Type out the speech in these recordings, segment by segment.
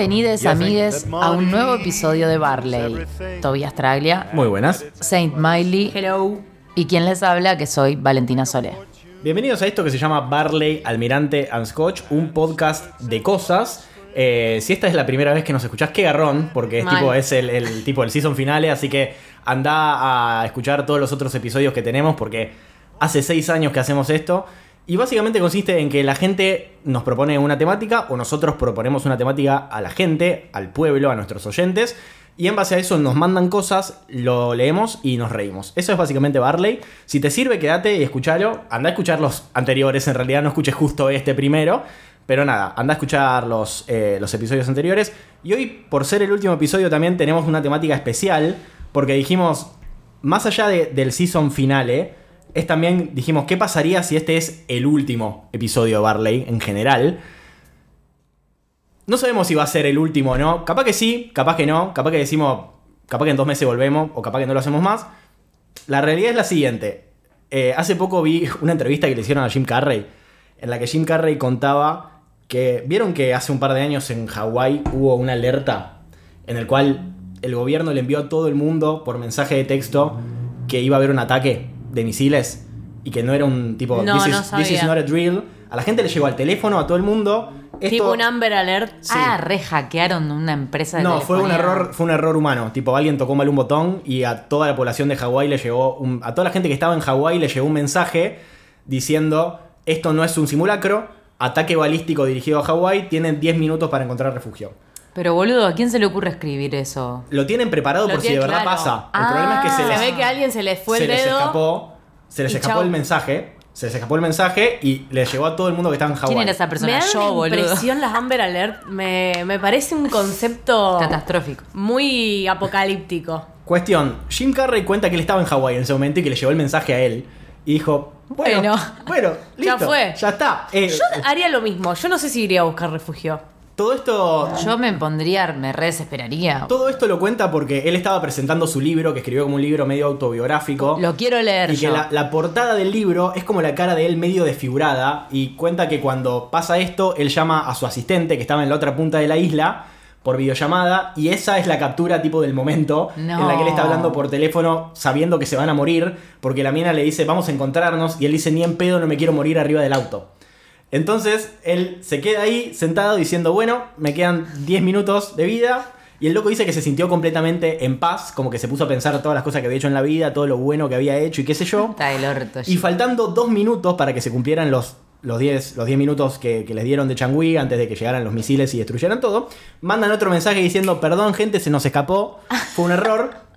Bienvenidos amigues a un nuevo episodio de Barley. Tobias Traglia, Muy buenas. Saint Miley Hello. y quien les habla que soy Valentina Solé. Bienvenidos a esto que se llama Barley, Almirante and Scotch, un podcast de cosas. Eh, si esta es la primera vez que nos escuchás, qué garrón, porque es, Mal. tipo, es el, el tipo del season finale, así que anda a escuchar todos los otros episodios que tenemos, porque hace seis años que hacemos esto. Y básicamente consiste en que la gente nos propone una temática o nosotros proponemos una temática a la gente, al pueblo, a nuestros oyentes. Y en base a eso nos mandan cosas, lo leemos y nos reímos. Eso es básicamente Barley. Si te sirve, quédate y escúchalo. Anda a escuchar los anteriores, en realidad no escuches justo este primero. Pero nada, anda a escuchar los, eh, los episodios anteriores. Y hoy, por ser el último episodio, también tenemos una temática especial. Porque dijimos, más allá de- del season finale, es también, dijimos, ¿qué pasaría si este es el último episodio de Barley en general? No sabemos si va a ser el último o no. Capaz que sí, capaz que no. Capaz que decimos, capaz que en dos meses volvemos o capaz que no lo hacemos más. La realidad es la siguiente. Eh, hace poco vi una entrevista que le hicieron a Jim Carrey, en la que Jim Carrey contaba que vieron que hace un par de años en Hawái hubo una alerta en el cual el gobierno le envió a todo el mundo por mensaje de texto que iba a haber un ataque de misiles y que no era un tipo No, this, no is, sabía. this is not a drill. A la gente le llegó al teléfono, a todo el mundo. Esto- Tipo un Amber Alert. Sí. Ah, rehackearon una empresa de no, fue un error, fue un error humano. Tipo, alguien tocó mal un botón y a toda la población de Hawái le llegó un- a toda la gente que estaba en Hawái le llegó un mensaje diciendo esto no es un simulacro, ataque balístico dirigido a Hawái, tienen 10 minutos para encontrar refugio. Pero boludo, ¿a quién se le ocurre escribir eso? Lo tienen preparado Lo por si de verdad claro. pasa. El Ah. problema es que se Se les, ve que a alguien se le fue se el les dedo. escapó, se les y escapó chau. el mensaje, se les escapó el mensaje y les llegó a todo el mundo que estaba en Hawái. ¿Quién era esa Me persona? da Yo, una boludo. impresión las Amber Alert. Me, me parece un concepto Catastrófico. muy apocalíptico. Cuestión, Jim Carrey cuenta que él estaba en Hawái en ese momento y que le llegó el mensaje a él. Y dijo, bueno, Bueno. bueno, Ya listo, fue. Ya está. Eh, Yo haría lo mismo. Yo no sé si iría a buscar refugio. Todo esto... Yo me pondría, me re desesperaría. Todo esto lo cuenta porque él estaba presentando su libro, que escribió como un libro medio autobiográfico. Lo quiero leer Y que la portada del libro es como la cara de él medio desfigurada y cuenta que cuando pasa esto, él llama a su asistente que estaba en la otra punta de la isla por videollamada y esa es la captura tipo del momento No. en la que él está hablando por teléfono sabiendo que se van a morir porque la mina le dice vamos a encontrarnos y él dice ni en pedo no me quiero morir arriba del auto. Entonces él se queda ahí sentado diciendo bueno, me quedan 10 minutos de vida y el loco dice que se sintió completamente en paz, como que se puso a pensar todas las cosas que había hecho en la vida, todo lo bueno que había hecho y qué sé yo. Está el orto. Y faltando dos minutos para que se cumplieran los, los 10 los 10 minutos que, que les dieron de Changui antes de que llegaran los misiles y destruyeran todo, mandan otro mensaje diciendo, perdón gente, se nos escapó, fue un error.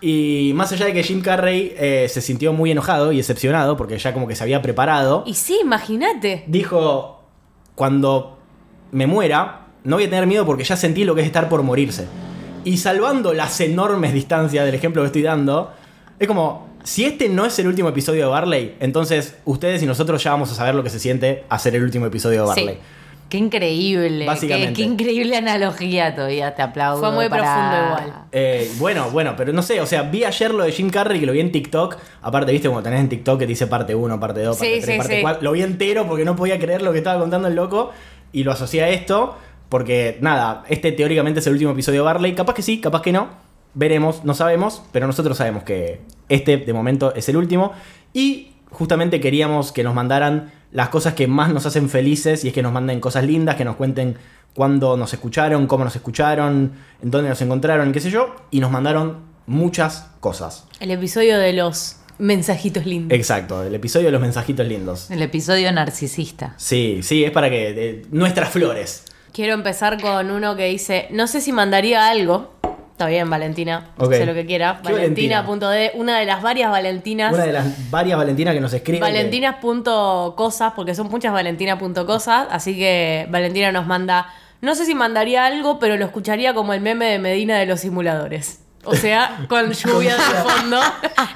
Y más allá de que Jim Carrey eh, se sintió muy enojado y decepcionado porque ya como que se había preparado, Y sí, imagínate. dijo, cuando me muera, no voy a tener miedo porque ya sentí lo que es estar por morirse. Y salvando las enormes distancias del ejemplo que estoy dando, es como, si este no es el último episodio de Barley, entonces ustedes y nosotros ya vamos a saber lo que se siente hacer el último episodio de Sí. Barley. Qué increíble. Básicamente. Qué, qué increíble analogía todavía, te aplaudo. Fue muy para- profundo igual. Eh, bueno, bueno, pero no sé, o sea, vi ayer lo de Jim Carrey que lo vi en TikTok. Aparte, viste, como tenés en TikTok que te dice parte 1, parte 2, parte Sí, 3, sí, parte sí. 4. Lo vi entero porque no podía creer lo que estaba contando el loco y lo asocié a esto. Porque, nada, este teóricamente es el último episodio de Barley. Capaz que sí, capaz que no. Veremos, no sabemos, pero nosotros sabemos que este de momento es el último. Y justamente queríamos que nos mandaran las cosas que más nos hacen felices y es que nos manden cosas lindas, que nos cuenten cuándo nos escucharon, cómo nos escucharon, en dónde nos encontraron, qué sé yo. Y nos mandaron muchas cosas. El episodio de los mensajitos lindos. Exacto, el episodio de los mensajitos lindos. El episodio narcisista. Sí, sí, es para que... de- nuestras flores. Quiero empezar con uno que dice, no sé si mandaría algo. Está bien, Valentina. Ok. Sé lo que quiera. ¿Qué Valentina? Una de las varias Valentinas. Una de las varias Valentinas que nos escriben. Valentinas.cosas, porque son muchas Valentina.cosas. Así que Valentina nos manda, no sé si mandaría algo, pero lo escucharía como el meme de Medina de los simuladores. O sea, con lluvia de fondo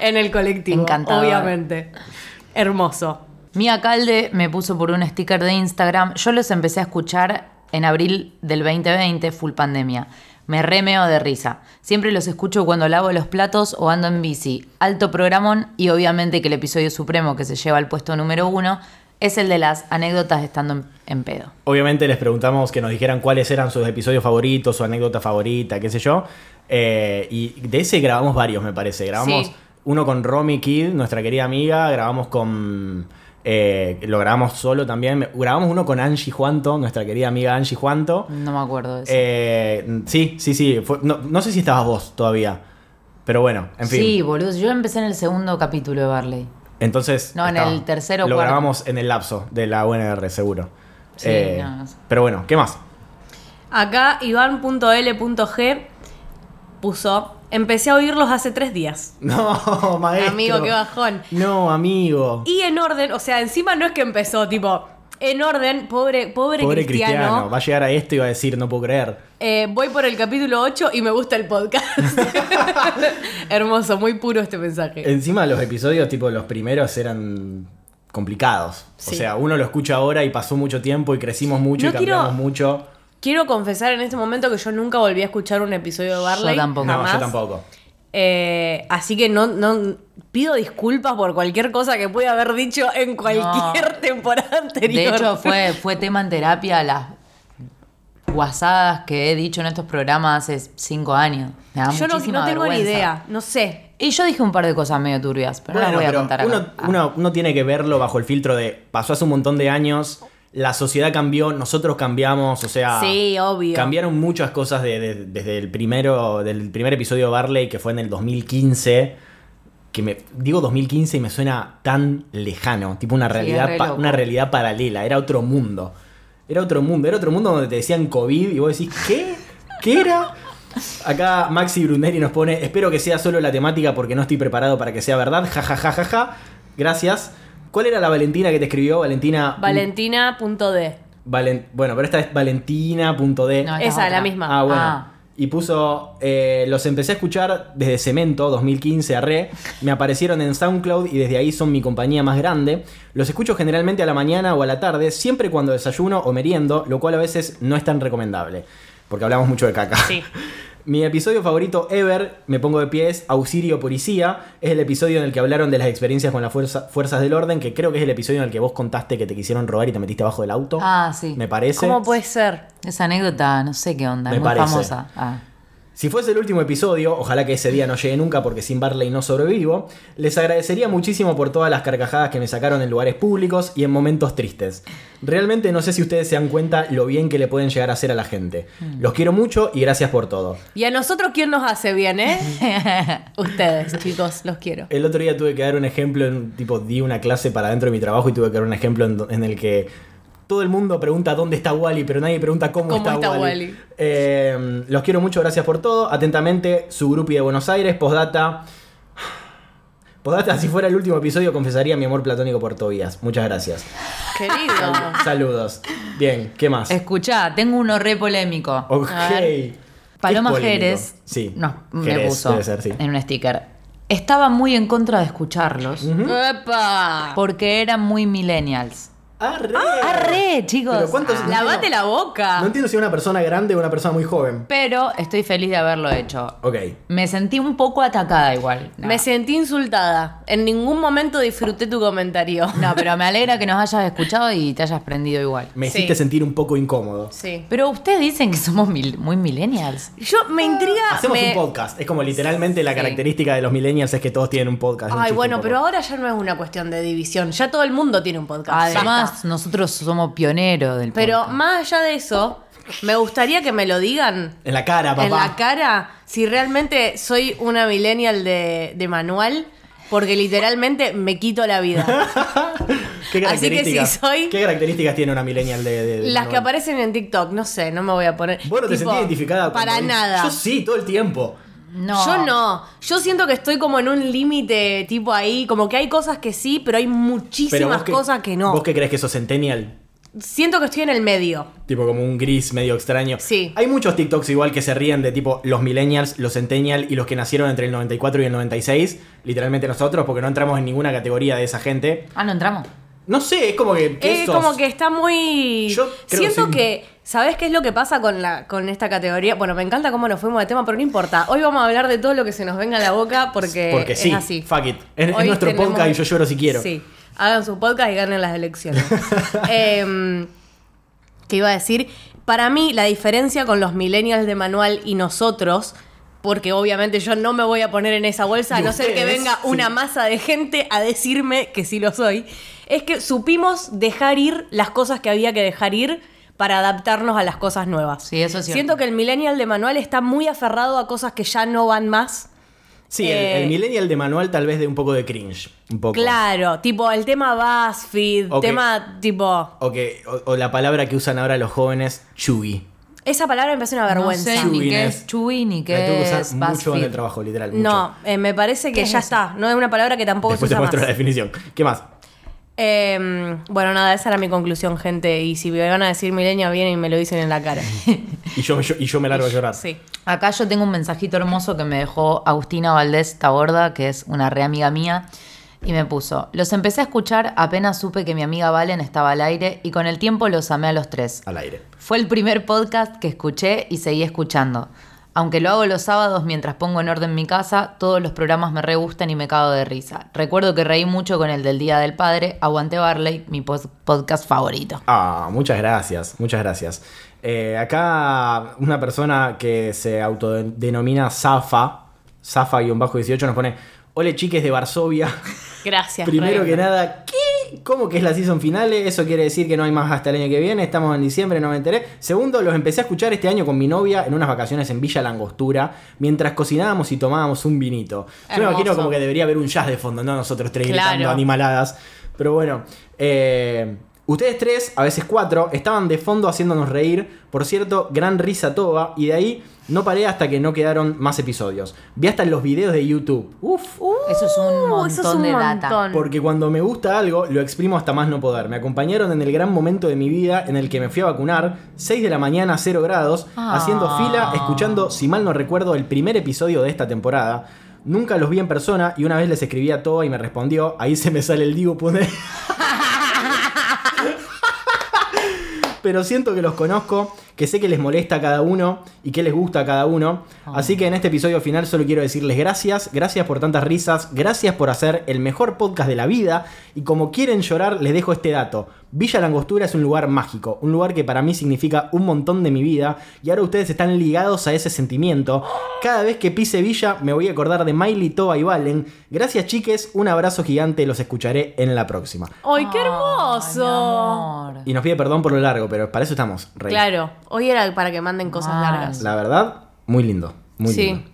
en el colectivo. Encantador. Obviamente. Hermoso. Mía Calde me puso por un sticker de Instagram. Yo los empecé a escuchar en abril del 2020, full pandemia. Me remeo de risa. Siempre los escucho cuando lavo los platos o ando en bici. Alto programón y obviamente que el episodio supremo que se lleva al puesto número uno es el de las anécdotas estando en, en pedo. Obviamente les preguntamos que nos dijeran cuáles eran sus episodios favoritos, su anécdota favorita, qué sé yo. Eh, y de ese grabamos varios, me parece. Grabamos Sí. uno con Romy Kid, nuestra querida amiga. Grabamos con. Eh, lo grabamos solo también. Grabamos uno con Angie Juanto, nuestra querida amiga Angie Juanto. No me acuerdo de eso. Eh, sí, sí, sí. fue- no, no sé si estabas vos todavía. Pero bueno, en fin. Sí, boludo. Yo empecé en el segundo capítulo de Barley. Entonces. No, en estaba. el tercero o Lo cuarto. grabamos en el lapso de la UNR, seguro. Eh, Sí, no, no sé. Pero bueno, ¿qué más? Acá Iván.l.g puso, empecé a oírlos hace tres días. No, maestro. Amigo, qué bajón. No, amigo. Y en orden, o sea, encima no es que empezó, tipo, en orden, pobre, pobre, Pobre cristiano, cristiano. Va a llegar a esto y va a decir, no puedo creer. eh, voy por el capítulo 8 y me gusta el podcast. Hermoso, muy puro este mensaje. Encima los episodios, tipo los primeros, eran complicados. O sea, uno lo escucha ahora y pasó mucho tiempo y crecimos mucho No y cambiamos quiero- mucho. Quiero confesar en este momento que yo nunca volví a escuchar un episodio de Barley. Yo tampoco. No, jamás. yo tampoco. Eh, así que no, no pido disculpas por cualquier cosa que pueda haber dicho en cualquier temporada anterior. De hecho, fue, fue tema en terapia las guasadas que he dicho en estos programas hace cinco años. Me da yo no, muchísima no tengo ni idea, no sé. Y yo dije un par de cosas medio turbias, pero no las voy a contar acá. uno, uno- uno tiene que verlo bajo el filtro de pasó hace un montón de años, la sociedad cambió, nosotros cambiamos, o sea, Sí, obvio. cambiaron muchas cosas de- de- desde el primero, del primer episodio de Barley que fue en el 2015. Que me digo 2015 y me suena tan lejano, tipo una realidad, pa- una realidad paralela, era otro mundo. Era otro mundo, era otro mundo donde te decían COVID y vos decís, ¿qué? ¿Qué era? Acá Maxi Bruneri nos pone, espero que sea solo la temática porque no estoy preparado para que sea verdad. Ja, ja, ja, ja, ja. Gracias. ¿Cuál era la Valentina que te escribió? Valentina. Valentina.d. Valen- bueno, pero esta es valentina.d. No, esta es Esa, la misma. Ah, bueno. Ah. Y puso, eh, los empecé a escuchar desde Cemento 2015 a re, me aparecieron en SoundCloud y desde ahí son mi compañía más grande. Los escucho generalmente a la mañana o a la tarde, siempre cuando desayuno o meriendo, lo cual a veces no es tan recomendable, porque hablamos mucho de caca. Sí. Mi episodio favorito ever, me pongo de pies, Auxilio Policía, es el episodio en el que hablaron de las experiencias con las fuerza- fuerzas del orden, que creo que es el episodio en el que vos contaste que te quisieron robar y te metiste abajo del auto. Ah, sí. Me parece. ¿Cómo puede ser? Esa anécdota, no sé qué onda, Me es muy parece. famosa. Ah. Si fuese el último episodio, ojalá que ese día no llegue nunca porque sin Barley no sobrevivo, les agradecería muchísimo por todas las carcajadas que me sacaron en lugares públicos y en momentos tristes. Realmente no sé si ustedes se dan cuenta lo bien que le pueden llegar a hacer a la gente. Los quiero mucho y gracias por todo. ¿Y a nosotros quién nos hace bien, eh? Ustedes, chicos, los quiero. El otro día tuve que dar un ejemplo, en, tipo, di una clase para dentro de mi trabajo y tuve que dar un ejemplo en el que todo el mundo pregunta dónde está Wally, pero nadie pregunta cómo, ¿Cómo está, está Wally. Wally? Eh, los quiero mucho, gracias por todo. Atentamente, su grupi de Buenos Aires, postdata. Postdata, si fuera el último episodio, confesaría mi amor platónico por Tobías. Muchas gracias. Querido. Saludos. Bien, ¿qué más? Escuchá, tengo uno re polémico. Ok. Paloma. Jerez Sí. no, me puso debe ser, sí. en un sticker. Estaba muy en contra de escucharlos ¡Epa! porque eran muy millennials. Arre. ¡Arre, chicos! Pero ¿cuántos- Ah. Lavate la boca. No entiendo si es una persona grande o una persona muy joven. Pero estoy feliz de haberlo hecho. Ok. Me sentí un poco atacada igual. No. Me sentí insultada. En ningún momento disfruté tu comentario. No, pero me alegra que nos hayas escuchado y te hayas prendido igual. Me Sí. hiciste sentir un poco incómodo. Sí. Pero ustedes dicen que somos mil- muy millennials. Yo me intriga. Hacemos me- un podcast. Es como literalmente la Sí. característica de los millennials es que todos tienen un podcast. Un Ay, bueno, pero ahora ya no es una cuestión de división. Ya todo el mundo tiene un podcast. Además, Nosotros somos pioneros del Pero podcast. más allá de eso, me gustaría que me lo digan En la cara, papá. en la cara si realmente soy una millennial de, de manual, porque literalmente me quito la vida. ¿Qué Así que características, si soy- ¿Qué características tiene una millennial de, de- de Las que aparecen en TikTok, no sé, no me voy a poner. Vos no te tipo, sentís identificada con Para nada. Yo sí, todo el tiempo. No. Yo no. Yo siento que estoy como en un límite tipo ahí, como que hay cosas que sí, pero hay muchísimas cosas que no. ¿Vos qué crees que sos centennial? Siento que estoy en el medio. Tipo como un gris medio extraño. Sí. Hay muchos TikToks igual que se ríen de tipo los millennials, los centennial y los que nacieron entre el 94 y el 96. Literalmente nosotros, porque no entramos en ninguna categoría de esa gente. Ah, no entramos. No sé, es como que... ¿qué Es sos? como que está muy. Yo Siento que sí. que. ¿Sabes qué es lo que pasa con, la, con esta categoría? Bueno, me encanta cómo nos fuimos de tema, pero no importa. Hoy vamos a hablar de todo lo que se nos venga a la boca porque, Porque sí, es así. fuck it. Es, nuestro tenemos- podcast y yo lloro si quiero. Sí. hagan su podcast y ganen las elecciones. Em, ¿Qué iba a decir? Para mí, la diferencia con los millennials de manual y nosotros, porque obviamente yo no me voy a poner en esa bolsa, a no ser que venga una masa de gente a decirme que sí lo soy, es que supimos dejar ir las cosas que había que dejar ir para adaptarnos a las cosas nuevas. Sí, eso es cierto. Siento que el millennial de manual está muy aferrado a cosas que ya no van más. Sí, el, Eh, el millennial de manual tal vez de un poco de cringe. Un poco. Claro, tipo el tema BuzzFeed, Ok. tema tipo... O, que, o, o la palabra que usan ahora los jóvenes, chuggy. Esa palabra me parece una vergüenza. No sé ni qué es Chuy ni La tengo que qué usar es mucho en el trabajo, literal. mucho. No, eh, me parece que ¿Qué es ya está. No es una palabra que tampoco Después se te usa muestro la definición. ¿Qué más? Eh, bueno, nada, esa era mi conclusión, gente. Y si me van a decir milenio, vienen y me lo dicen en la cara. Y yo, yo- y yo me largo a llorar. Sí. Acá yo tengo un mensajito hermoso que me dejó Agustina Valdés Taborda, que es una re amiga mía, y me puso, los empecé a escuchar apenas supe que mi amiga Valen estaba al aire y con el tiempo los amé a los tres. Al aire. Fue el primer podcast que escuché y seguí escuchando. Aunque lo hago los sábados mientras pongo en orden mi casa, todos los programas me re gustan y me cago de risa. Recuerdo que reí mucho con el del Día del Padre, Aguante Barley, mi podcast favorito. Ah, muchas gracias, muchas gracias. Eh, acá una persona que se autodenomina Zafa, Zafa-18 nos pone, ole chiques de Varsovia. Gracias. Primero que nada, ¿qué? ¿Cómo que es la season finale? Eso quiere decir que no hay más hasta el año que viene. Estamos en diciembre, no me enteré. Segundo, los empecé a escuchar este año con mi novia en unas vacaciones en Villa Langostura, mientras cocinábamos y tomábamos un vinito. Yo me Hermoso. imagino como que debería haber un jazz de fondo, no nosotros tres Claro. gritando animaladas. Pero bueno, eh, ustedes tres, a veces cuatro, estaban de fondo haciéndonos reír. Por cierto, gran risa toba. Y de ahí no paré hasta que no quedaron más episodios. Vi hasta los videos de YouTube. Uf. Eso es un Uh, montón eso es un de data. montón. Porque cuando me gusta algo, lo exprimo hasta más no poder. Me acompañaron en el gran momento de mi vida en el que me fui a vacunar, 6 de la mañana, 0 grados, Ah. haciendo fila, escuchando, si mal no recuerdo, el primer episodio de esta temporada. Nunca los vi en persona y una vez les escribí a Toa y me respondió, ahí se me sale el digo, pone... Pero siento que los conozco, que sé que les molesta a cada uno y que les gusta a cada uno. Así que en este episodio final solo quiero decirles gracias, gracias por tantas risas, gracias por hacer el mejor podcast de la vida. Y como quieren llorar, les dejo este dato. Villa Langostura es un lugar mágico, un lugar que para mí significa un montón de mi vida. Y ahora ustedes están ligados a ese sentimiento. Cada vez que pise Villa me voy a acordar de Miley, Toa y Valen. Gracias chiques, un abrazo gigante, los escucharé en la próxima. ¡Ay, qué hermoso! Y nos pide perdón por lo largo, pero para eso estamos. Rey. Claro, hoy era para que manden cosas Mal. largas. La verdad, muy lindo. Muy Sí. lindo.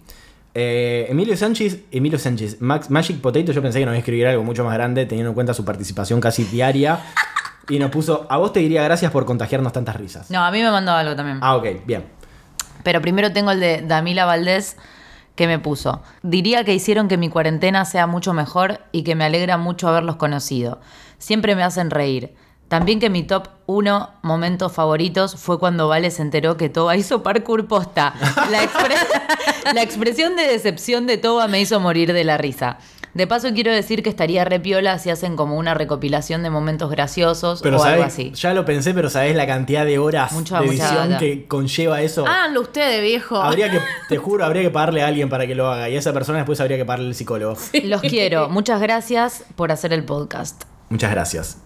Eh, Emilio Sánchez, Emilio Sánchez, Max, Magic Potato, yo pensé que nos iba a escribir algo mucho más grande, teniendo en cuenta su participación casi diaria. y nos puso, a vos te diría gracias por contagiarnos tantas risas. No, a mí me mandó algo también. Ah, ok, bien. Pero primero tengo el de Damila Valdés que me puso. Diría que hicieron que mi cuarentena sea mucho mejor y que me alegra mucho haberlos conocido. Siempre me hacen reír. También que mi top 1 momentos favoritos fue cuando Vale se enteró que Toba hizo parkour posta. La, expre- la expresión de decepción de Toba me hizo morir de la risa. De paso quiero decir que estaría repiola si hacen como una recopilación de momentos graciosos Pero o algo así. ya lo pensé, pero sabés la cantidad de horas Mucha, de mucha edición data. que conlleva eso. Háganlo ustedes, viejo. Habría que, te juro, habría que pagarle a alguien para que lo haga. Y a esa persona después habría que pagarle al psicólogo. Los quiero. Muchas gracias por hacer el podcast. Muchas gracias.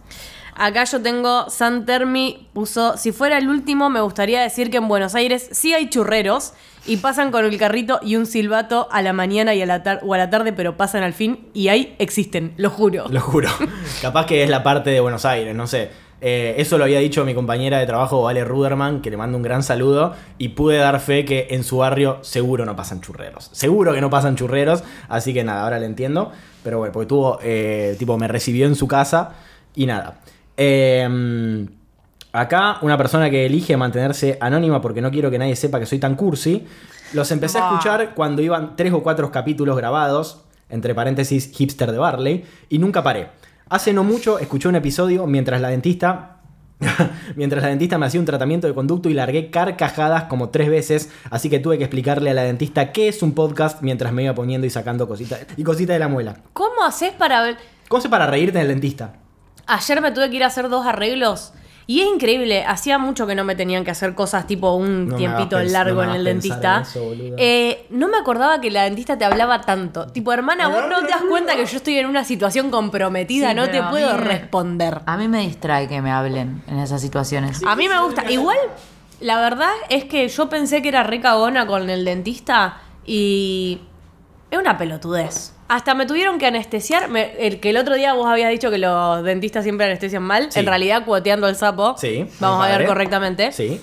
Acá yo tengo San Termi puso, si fuera el último me gustaría decir que en Buenos Aires sí hay churreros y pasan con el carrito y un silbato a la mañana y a la o a la tarde, pero pasan al fin y ahí existen, lo juro. Lo juro. Capaz que es la parte de Buenos Aires, no sé. Eh, eso lo había dicho mi compañera de trabajo, Vale Ruderman, que le mando un gran saludo. Y pude dar fe que en su barrio seguro no pasan churreros. Seguro que no pasan churreros. Así que nada, ahora le entiendo. Pero bueno, porque tuvo, eh, tipo, me recibió en su casa. Y nada. Eh, acá, una persona que elige mantenerse anónima porque no quiero que nadie sepa que soy tan cursi. Los empecé a Ah. escuchar cuando iban tres o cuatro capítulos grabados, entre paréntesis, hipster de Barley, y nunca paré. Hace no mucho escuché un episodio mientras la dentista. mientras la dentista me hacía un tratamiento de conducto y largué carcajadas como tres veces, así que tuve que explicarle a la dentista qué es un podcast mientras me iba poniendo y sacando cositas y cositas de la muela. ¿Cómo haces para ver? ¿Cómo se para reírte del dentista? Ayer me tuve que ir a hacer dos arreglos Y es increíble, hacía mucho que no me tenían que hacer cosas tipo un No tiempito largo no en el dentista. en eso, boluda. Eh, no me acordaba que la dentista te hablaba tanto. Tipo, hermana, vos no te das cuenta que yo estoy en una situación comprometida, Sí, no te puedo me- responder. A mí me distrae que me hablen en esas situaciones. A mí me gusta. Igual, la verdad es que yo pensé que era re cagona con el dentista y es una pelotudez. Hasta me tuvieron que anestesiar. me- el que el otro día vos habías dicho que los dentistas siempre anestesian mal. Sí. En realidad, cuoteando el sapo. Sí, Vamos muy a ver padre. correctamente. Sí.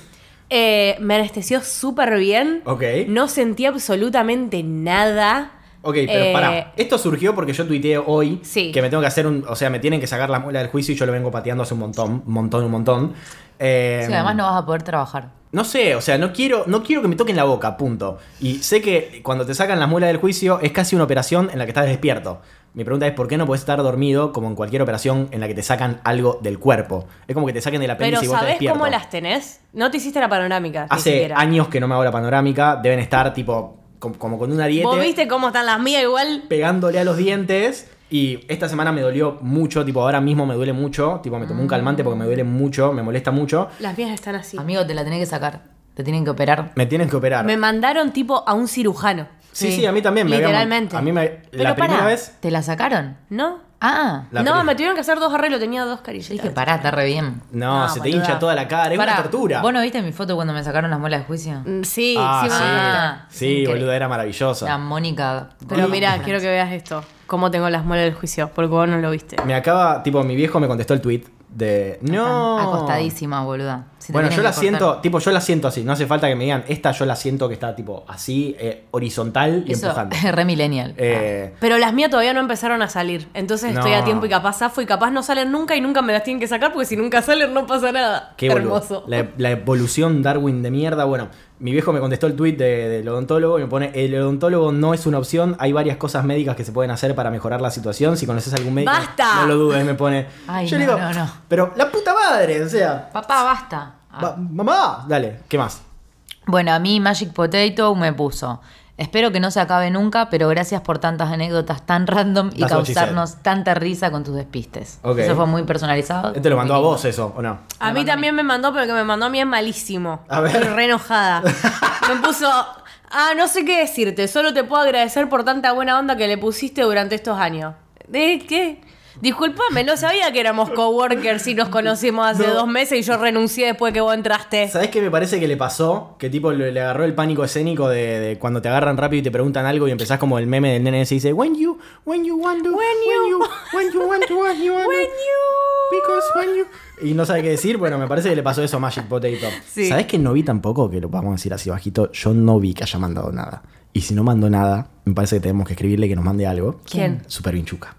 Eh, me anestesió súper bien. Ok. No sentí absolutamente nada. Ok, pero Eh, pará. Esto surgió porque yo tuiteé hoy Sí. que me tengo que hacer un. O sea, me tienen que sacar la muela del juicio y yo lo vengo pateando hace un montón, un montón, un montón. Eh, Sí, además no vas a poder trabajar. No sé, o sea, no quiero, no quiero que me toquen la boca, punto. Y sé que cuando te sacan las muelas del juicio es casi una operación en la que estás despierto. Mi pregunta es, ¿por qué no puedes estar dormido como en cualquier operación en la que te sacan algo del cuerpo? Es como que te saquen de la Pero apéndice y vos ¿sabés cómo las tenés? No te hiciste la panorámica. Hace siquiera. años que no me hago la panorámica, deben estar tipo com- como con una dieta ¿Vos viste cómo están las mías igual? pegándole a los dientes. Y esta semana me dolió mucho, tipo ahora mismo me duele mucho, tipo me tomé un calmante porque me duele mucho, me molesta mucho. Las mías están así. Amigo, te la tenés que sacar. Te tienen que operar. Me tienen que operar. Me mandaron tipo a un cirujano. Sí, Sí. sí, a mí también me habían- Literalmente. a mí me Pero la primera pará, vez ¿te la sacaron? ¿No? Ah, La no, me tuvieron que hacer dos arreglos, tenía dos yo carillas. dije, pará, está re bien. No, No, se te boluda. hincha toda la cara, es Pará, una tortura. ¿Vos no viste mi foto cuando me sacaron las muelas de juicio? Mm, Sí, ah, sí, sí, Ah, sí, increíble. boluda, era maravillosa. La Mónica. Pero Sí. mira, quiero que veas esto. Cómo tengo las muelas del juicio, porque vos no lo viste. Me acaba, tipo, mi viejo me contestó el tweet de. No. Acostadísima, boluda. Si Bueno, yo la cortar. siento, tipo, yo la siento así. No hace falta que me digan, esta yo la siento que está, tipo, así, eh, horizontal y Eso empujando. es re millennial. Eh, Pero las mías todavía no empezaron a salir. Entonces estoy No. a tiempo y capaz zafo y capaz no salen nunca y nunca me las tienen que sacar porque si nunca salen no pasa nada. Qué. Hermoso. La, la evolución Darwin de mierda. Bueno, mi viejo me contestó el tweet de- del odontólogo y me pone: El odontólogo no es una opción. Hay varias cosas médicas que se pueden hacer para mejorar la situación. Si conoces algún médico, ¡Basta! no lo dudes. Me pone. Ay, yo no, digo, no, no. Pero la puta madre, o sea. Papá, basta. Ah. mamá, dale, ¿qué más? Bueno, a mí Magic Potato me puso. Espero que no se acabe nunca, pero gracias por tantas anécdotas tan random y That's causarnos tanta risa con tus despistes. Eso fue muy personalizado. Este lo mandó a vos eso, ¿o no? A mí también me mandó, pero el que me mandó a mí es malísimo. A ver. Estoy re enojada. me puso. Ah, no sé qué decirte. Solo te puedo agradecer por tanta buena onda que le pusiste durante estos años. ¿De qué? Disculpame, no sabía que éramos coworkers y nos conocimos hace No. dos meses y yo renuncié después que vos entraste. ¿Sabés qué me parece que le pasó? Que tipo le, le agarró el pánico escénico de, de cuando te agarran rápido y te preguntan algo y empezás como el meme del nene ese y dice When you, when you want to, when you, when you want to, when you want to, When you- because when you... Y no sabe qué decir, bueno, me parece que le pasó eso a Magic Potato. Sí. ¿Sabés que no vi tampoco? Que lo vamos a decir así bajito, yo no vi que haya mandado nada. Y si no mandó nada, me parece que tenemos que escribirle que nos mande algo. ¿Quién? Super Vinchuca.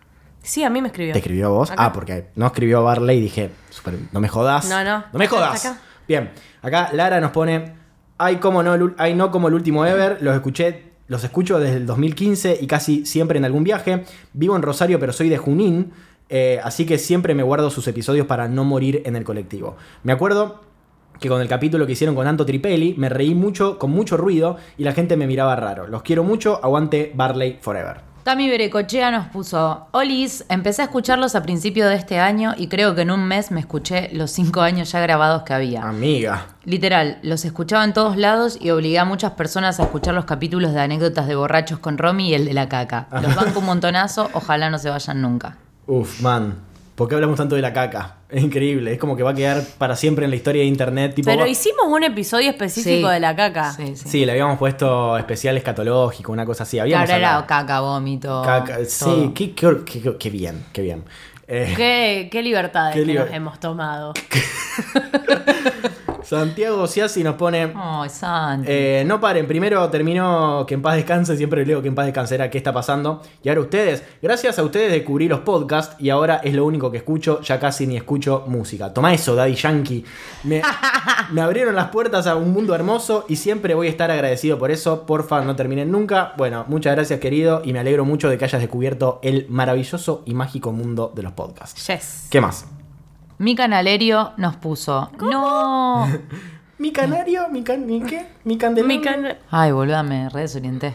Sí, a mí me escribió. ¿Te escribió a vos? Acá. Ah, porque no escribió a Barley y dije, super, no me jodas. No, no. No me jodas. acá. Bien, acá Lara nos pone, hay como no, hay no como el último ever, los escuché, los escucho desde el 2015 y casi siempre en algún viaje. Vivo en Rosario, pero soy de Junín, eh, así que siempre me guardo sus episodios para no morir en el colectivo. Me acuerdo que con el capítulo que hicieron con Anto Tripelli me reí mucho, con mucho ruido y la gente me miraba raro. Los quiero mucho, aguante Barley Forever. Tami Berecochea nos puso, Olis, empecé a escucharlos a principio de este año y creo que en un mes me escuché los cinco años ya grabados que había. Amiga. Literal, los escuchaba en todos lados y obligué a muchas personas a escuchar los capítulos de anécdotas de borrachos con Romy y el de la caca. Los banco un montonazo, ojalá no se vayan nunca. Uf, man. ¿Por qué hablamos tanto de la caca? Es increíble. Es como que va a quedar para siempre en la historia de internet. Tipo, Pero va- hicimos un episodio específico Sí. de la caca. Sí, sí. Sí, le habíamos puesto especial escatológico, una cosa así. Habíamos Claro, era caca, vómito. Caca. Sí, qué, qué- qué- qué bien, qué bien. Eh, Qué, qué libertades Qué que nos hemos tomado. Santiago Ciasi nos pone... Ay, Santi. eh, no paren, primero terminó que en paz descanse, siempre leo que en paz descanse era qué está pasando. Y ahora ustedes, gracias a ustedes descubrí los podcasts y ahora es lo único que escucho, ya casi ni escucho música. Toma eso, Daddy Yankee. Me, me abrieron las puertas a un mundo hermoso y siempre voy a estar agradecido por eso. Porfa, no terminen nunca. Bueno, muchas gracias querido y me alegro mucho de que hayas descubierto el maravilloso y mágico mundo de los podcasts. Yes. ¿Qué más? Mi canalerio nos puso. No. Mi canario, mi, can, mi qué, mi candelabro. Mi can- Ay, boluda, me re desorienté.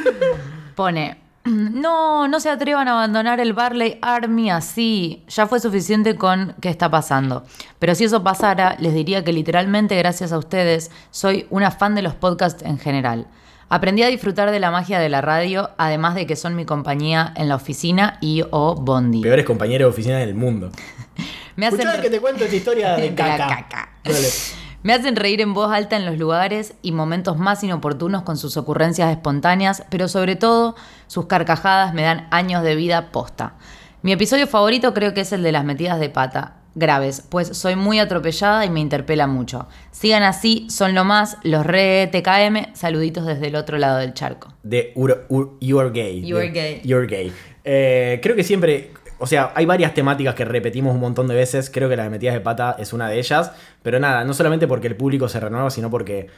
Pone. No, no se atrevan a abandonar el Barley Army así. Ya fue suficiente con qué está pasando. Pero si eso pasara, les diría que literalmente gracias a ustedes soy una fan de los podcasts en general. Aprendí a disfrutar de la magia de la radio, además de que son mi compañía en la oficina y o Bondi. Peores compañeros de oficina del mundo. Me hacen, Escuchá que te cuento esta historia de De la caca. me hacen reír en voz alta en los lugares y momentos más inoportunos con sus ocurrencias espontáneas, pero sobre todo sus carcajadas me dan años de vida posta. Mi episodio favorito creo que es el de las metidas de pata. Graves, pues soy muy atropellada y me interpela mucho. Sigan así, son lo más, los re TKM, saluditos desde el otro lado del charco. De Ur- Ur- You're Gay. You're gay. You're Gay. Eh, creo que siempre. O sea, hay varias temáticas que repetimos un montón de veces. Creo que las metidas de pata es una de ellas. Pero nada, no solamente porque el público se renueva, sino porque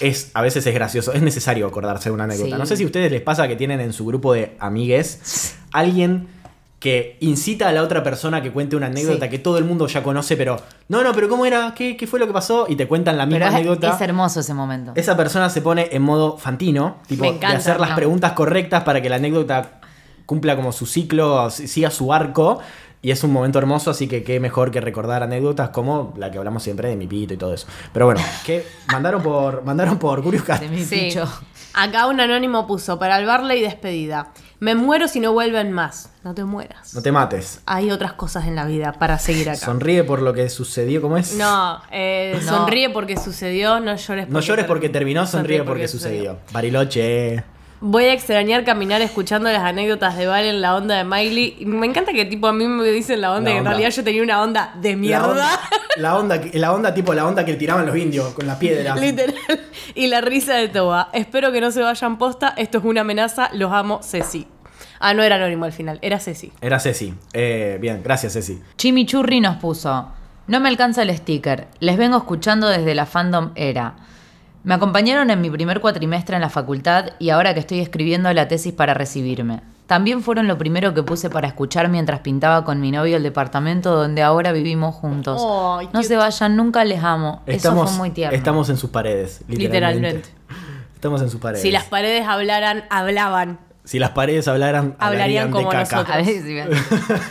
es a veces es gracioso. Es necesario acordarse de una anécdota. Sí. No sé si a ustedes les pasa que tienen en su grupo de amigues alguien que incita a la otra persona que cuente una anécdota Sí. que todo el mundo ya conoce, pero no, no, pero ¿cómo era? ¿Qué, qué fue lo que pasó? Y te cuentan la misma Pero es, anécdota. es hermoso ese momento. Esa persona se pone en modo fantino, tipo de hacer las ¿no? preguntas correctas para que la anécdota cumpla como su ciclo, si- siga su arco. Y es un momento hermoso, así que qué mejor que recordar anécdotas como la que hablamos siempre de mi pito y todo eso. Pero bueno, que mandaron por mandaron por Curious Cat. De mi Sí. picho. Acá un anónimo puso para el Barley despedida. Me muero si no vuelven más. No te mueras. No te mates. Hay otras cosas en la vida para seguir acá. Sonríe por lo que sucedió, ¿cómo es? No, eh, No. sonríe porque sucedió, no llores porque No llores porque terminó, sonríe porque, sucedió. Bariloche. Voy a extrañar caminar escuchando las anécdotas de Val en la onda de Miley. Y Me encanta que tipo a mí me dicen la onda La en onda. realidad yo tenía una onda de La mierda. onda, la onda, que- la onda tipo la onda que tiraban los indios con la piedra. Literal. Y la risa de Toba. Espero que no se vayan posta. Esto es una amenaza. Los amo, Ceci. Ah, no era anónimo al final, era Ceci. Era Ceci. Eh, bien, gracias Ceci. Chimichurri nos puso. No me alcanza el sticker. Les vengo escuchando desde la fandom era. Me acompañaron en mi primer cuatrimestre en la facultad y ahora que estoy escribiendo la tesis para recibirme. También fueron lo primero que puse para escuchar mientras pintaba con mi novio el departamento donde ahora vivimos juntos. No se vayan, nunca les amo. Estamos, Eso fue muy tierno. estamos en sus paredes, literalmente. Literalmente. Estamos en sus paredes. Si las paredes hablaran, hablaban. Si las paredes hablaran, Hablarían hablarían como de caca. nosotros.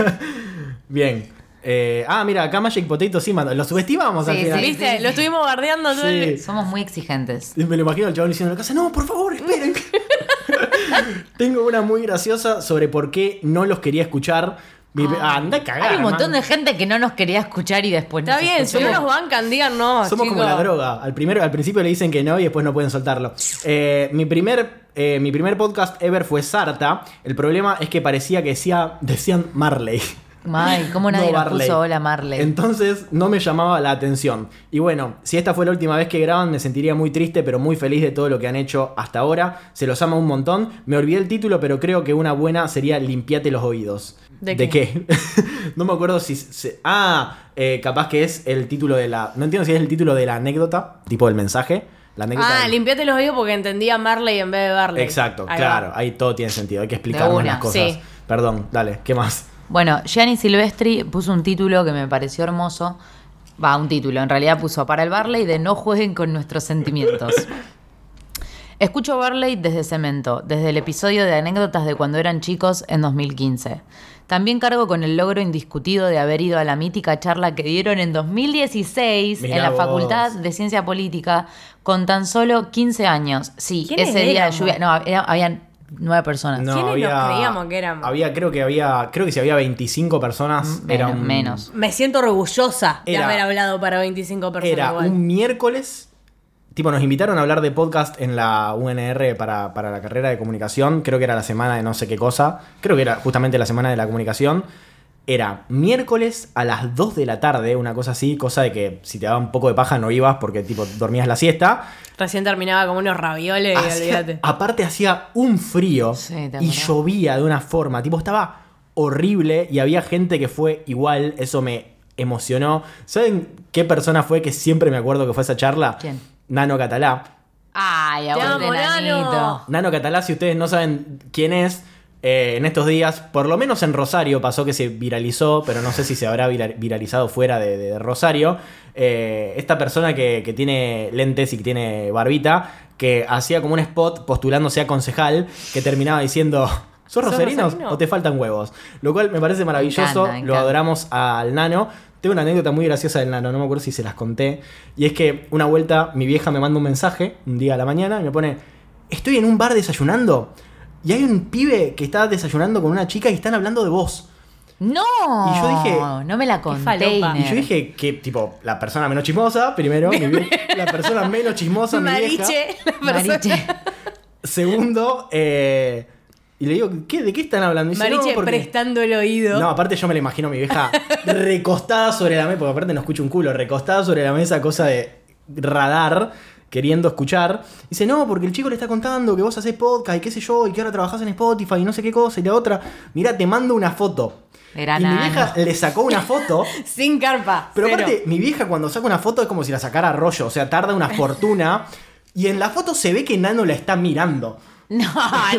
A Bien. Eh, ah, mira, acá Magic Potato sí mandó. Lo subestimamos al Sí, final. sí. ¿Viste? Lo estuvimos bardeando todo el-. Somos muy exigentes. Me lo imagino al chabón diciendo en la casa, no, por favor, esperen. Tengo una muy graciosa sobre por qué no los quería escuchar. Ah, anda a cagar. Hay un montón man. de gente que no nos quería escuchar y después Está nos bien, si no nos bancan, digan no. Somos como la droga. Al, primero, al principio le dicen que no y después no pueden soltarlo. Eh, mi, primer, eh, mi primer podcast ever fue Sarta. El problema es que parecía que decía, decían Marley. Ay, ¿cómo nadie No nos puso hola Marley? Entonces no me llamaba la atención. Y bueno, si esta fue la última vez que graban, me sentiría muy triste, pero muy feliz de todo lo que han hecho hasta ahora. Se los ama un montón. Me olvidé el título, pero creo que una buena sería Limpiate los oídos. ¿De qué? no me acuerdo si... se- ah, eh, capaz que es el título de la... No entiendo si es el título de la anécdota, tipo del mensaje. La Ah, del- limpiate los oídos porque entendía Marley en vez de Barley. Exacto, Ahí claro. va. Ahí todo tiene sentido. Hay que explicarnos una, las cosas. sí. Perdón, dale, ¿qué más? Bueno, Gianni Silvestri puso un título que me pareció hermoso. Va, un título. En realidad puso para el Barley de no jueguen con nuestros sentimientos. Escucho Barley desde Cemento, desde el episodio de anécdotas de cuando eran chicos en 2015. También cargo con el logro indiscutido de haber ido a la mítica charla que dieron en 2016 Mirá en la vos. Facultad de Ciencia Política con tan solo 15 años. Sí, ¿Quiénes ese día de lluvia. No, era- habían nueve personas. ¿Quiénes nos creíamos que éramos? Había, creo que había, creo que si había 25 personas, Mm, era menos, un, menos. Me siento orgullosa de Era- haber hablado para 25 personas. Era igual. un miércoles. Tipo, nos invitaron a hablar de podcast en la UNR para, para la carrera de comunicación. Creo que era la semana de no sé qué cosa. Creo que era justamente la semana de la comunicación. Era miércoles a las 2 de la tarde, una cosa así, cosa de que si te daba un poco de paja no ibas porque tipo dormías la siesta. Recién terminaba como unos ravioles y Hacía- olvídate. aparte hacía un frío Sí, ¿te y llovía de una forma, tipo estaba horrible y había gente que fue igual, eso me emocionó. ¿Saben qué persona fue que siempre me acuerdo que fue a esa charla? ¿Quién? Nano Catalá. Ay, nanito. Nano. Nano Catalá, si ustedes no saben quién es, eh, en estos días, por lo menos en Rosario pasó que se viralizó, pero no sé si se habrá vira- viralizado fuera de, de Rosario. eh, esta persona que, que tiene lentes y que tiene barbita, que hacía como un spot postulándose a concejal, que terminaba diciendo, ¿Sos ¿Sos rosarino rosarino? o te faltan huevos? Lo cual me parece maravilloso, Me encanta, me lo adoramos al nano. Tengo una anécdota muy graciosa del nano, no me acuerdo si se las conté. Y es que una vuelta mi vieja me manda un mensaje un día a la mañana y me pone, estoy en un bar desayunando y hay un pibe que está desayunando con una chica y están hablando de vos. No, Y yo dije, no me la conté. Y yo dije que, tipo, la persona menos chismosa, primero, mi vie- la persona menos chismosa, mi vieja. Mariche, la Mariche. Segundo, eh, y le digo, ¿qué, ¿de qué están hablando? Y dice, Mariche "No, porque-". prestando el oído. No, aparte yo me la imagino a mi vieja recostada sobre la mesa, porque aparte no escucho un culo, recostada sobre la mesa, cosa de radar, queriendo escuchar. Dice, no, porque el chico le está contando que vos hacés podcast y qué sé yo, y que ahora trabajás en Spotify y no sé qué cosa, y la otra, mira, te mando una foto. Era y mi vieja le sacó una foto. Sin carpa. Pero cero. aparte, mi vieja cuando saca una foto es como si la sacara a rollo, o sea, tarda una fortuna. Y en la foto se ve que Nano la está mirando. No,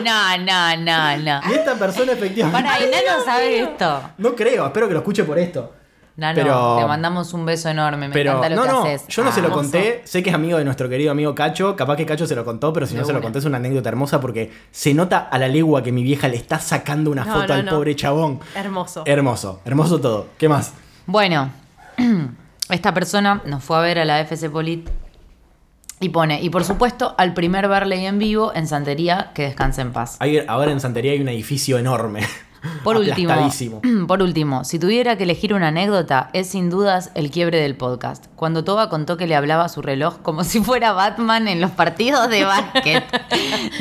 no, no, no, no. Y esta persona efectivamente... Para, y Nano sabe esto. No creo, espero que lo escuche por esto. Nano, Pero- te mandamos un beso enorme. Me Pero encanta lo no, que no, haces. yo no se lo conté, sé que es amigo de nuestro querido amigo Cacho, capaz que Cacho se lo contó, pero si no se lo conté es una anécdota hermosa porque se nota a la legua que mi vieja le está sacando una No, foto al pobre chabón. Hermoso. Hermoso, hermoso todo. ¿Qué más? Bueno, esta persona nos fue a ver a la FC Polit y pone, y por supuesto, al primer Barley en vivo en Santería, que descanse en paz. Hay- ahora en Santería hay un edificio enorme. Por último, por último, si tuviera que elegir una anécdota, es sin dudas el quiebre del podcast. Cuando Toba contó que le hablaba a su reloj como si fuera Batman en los partidos de básquet.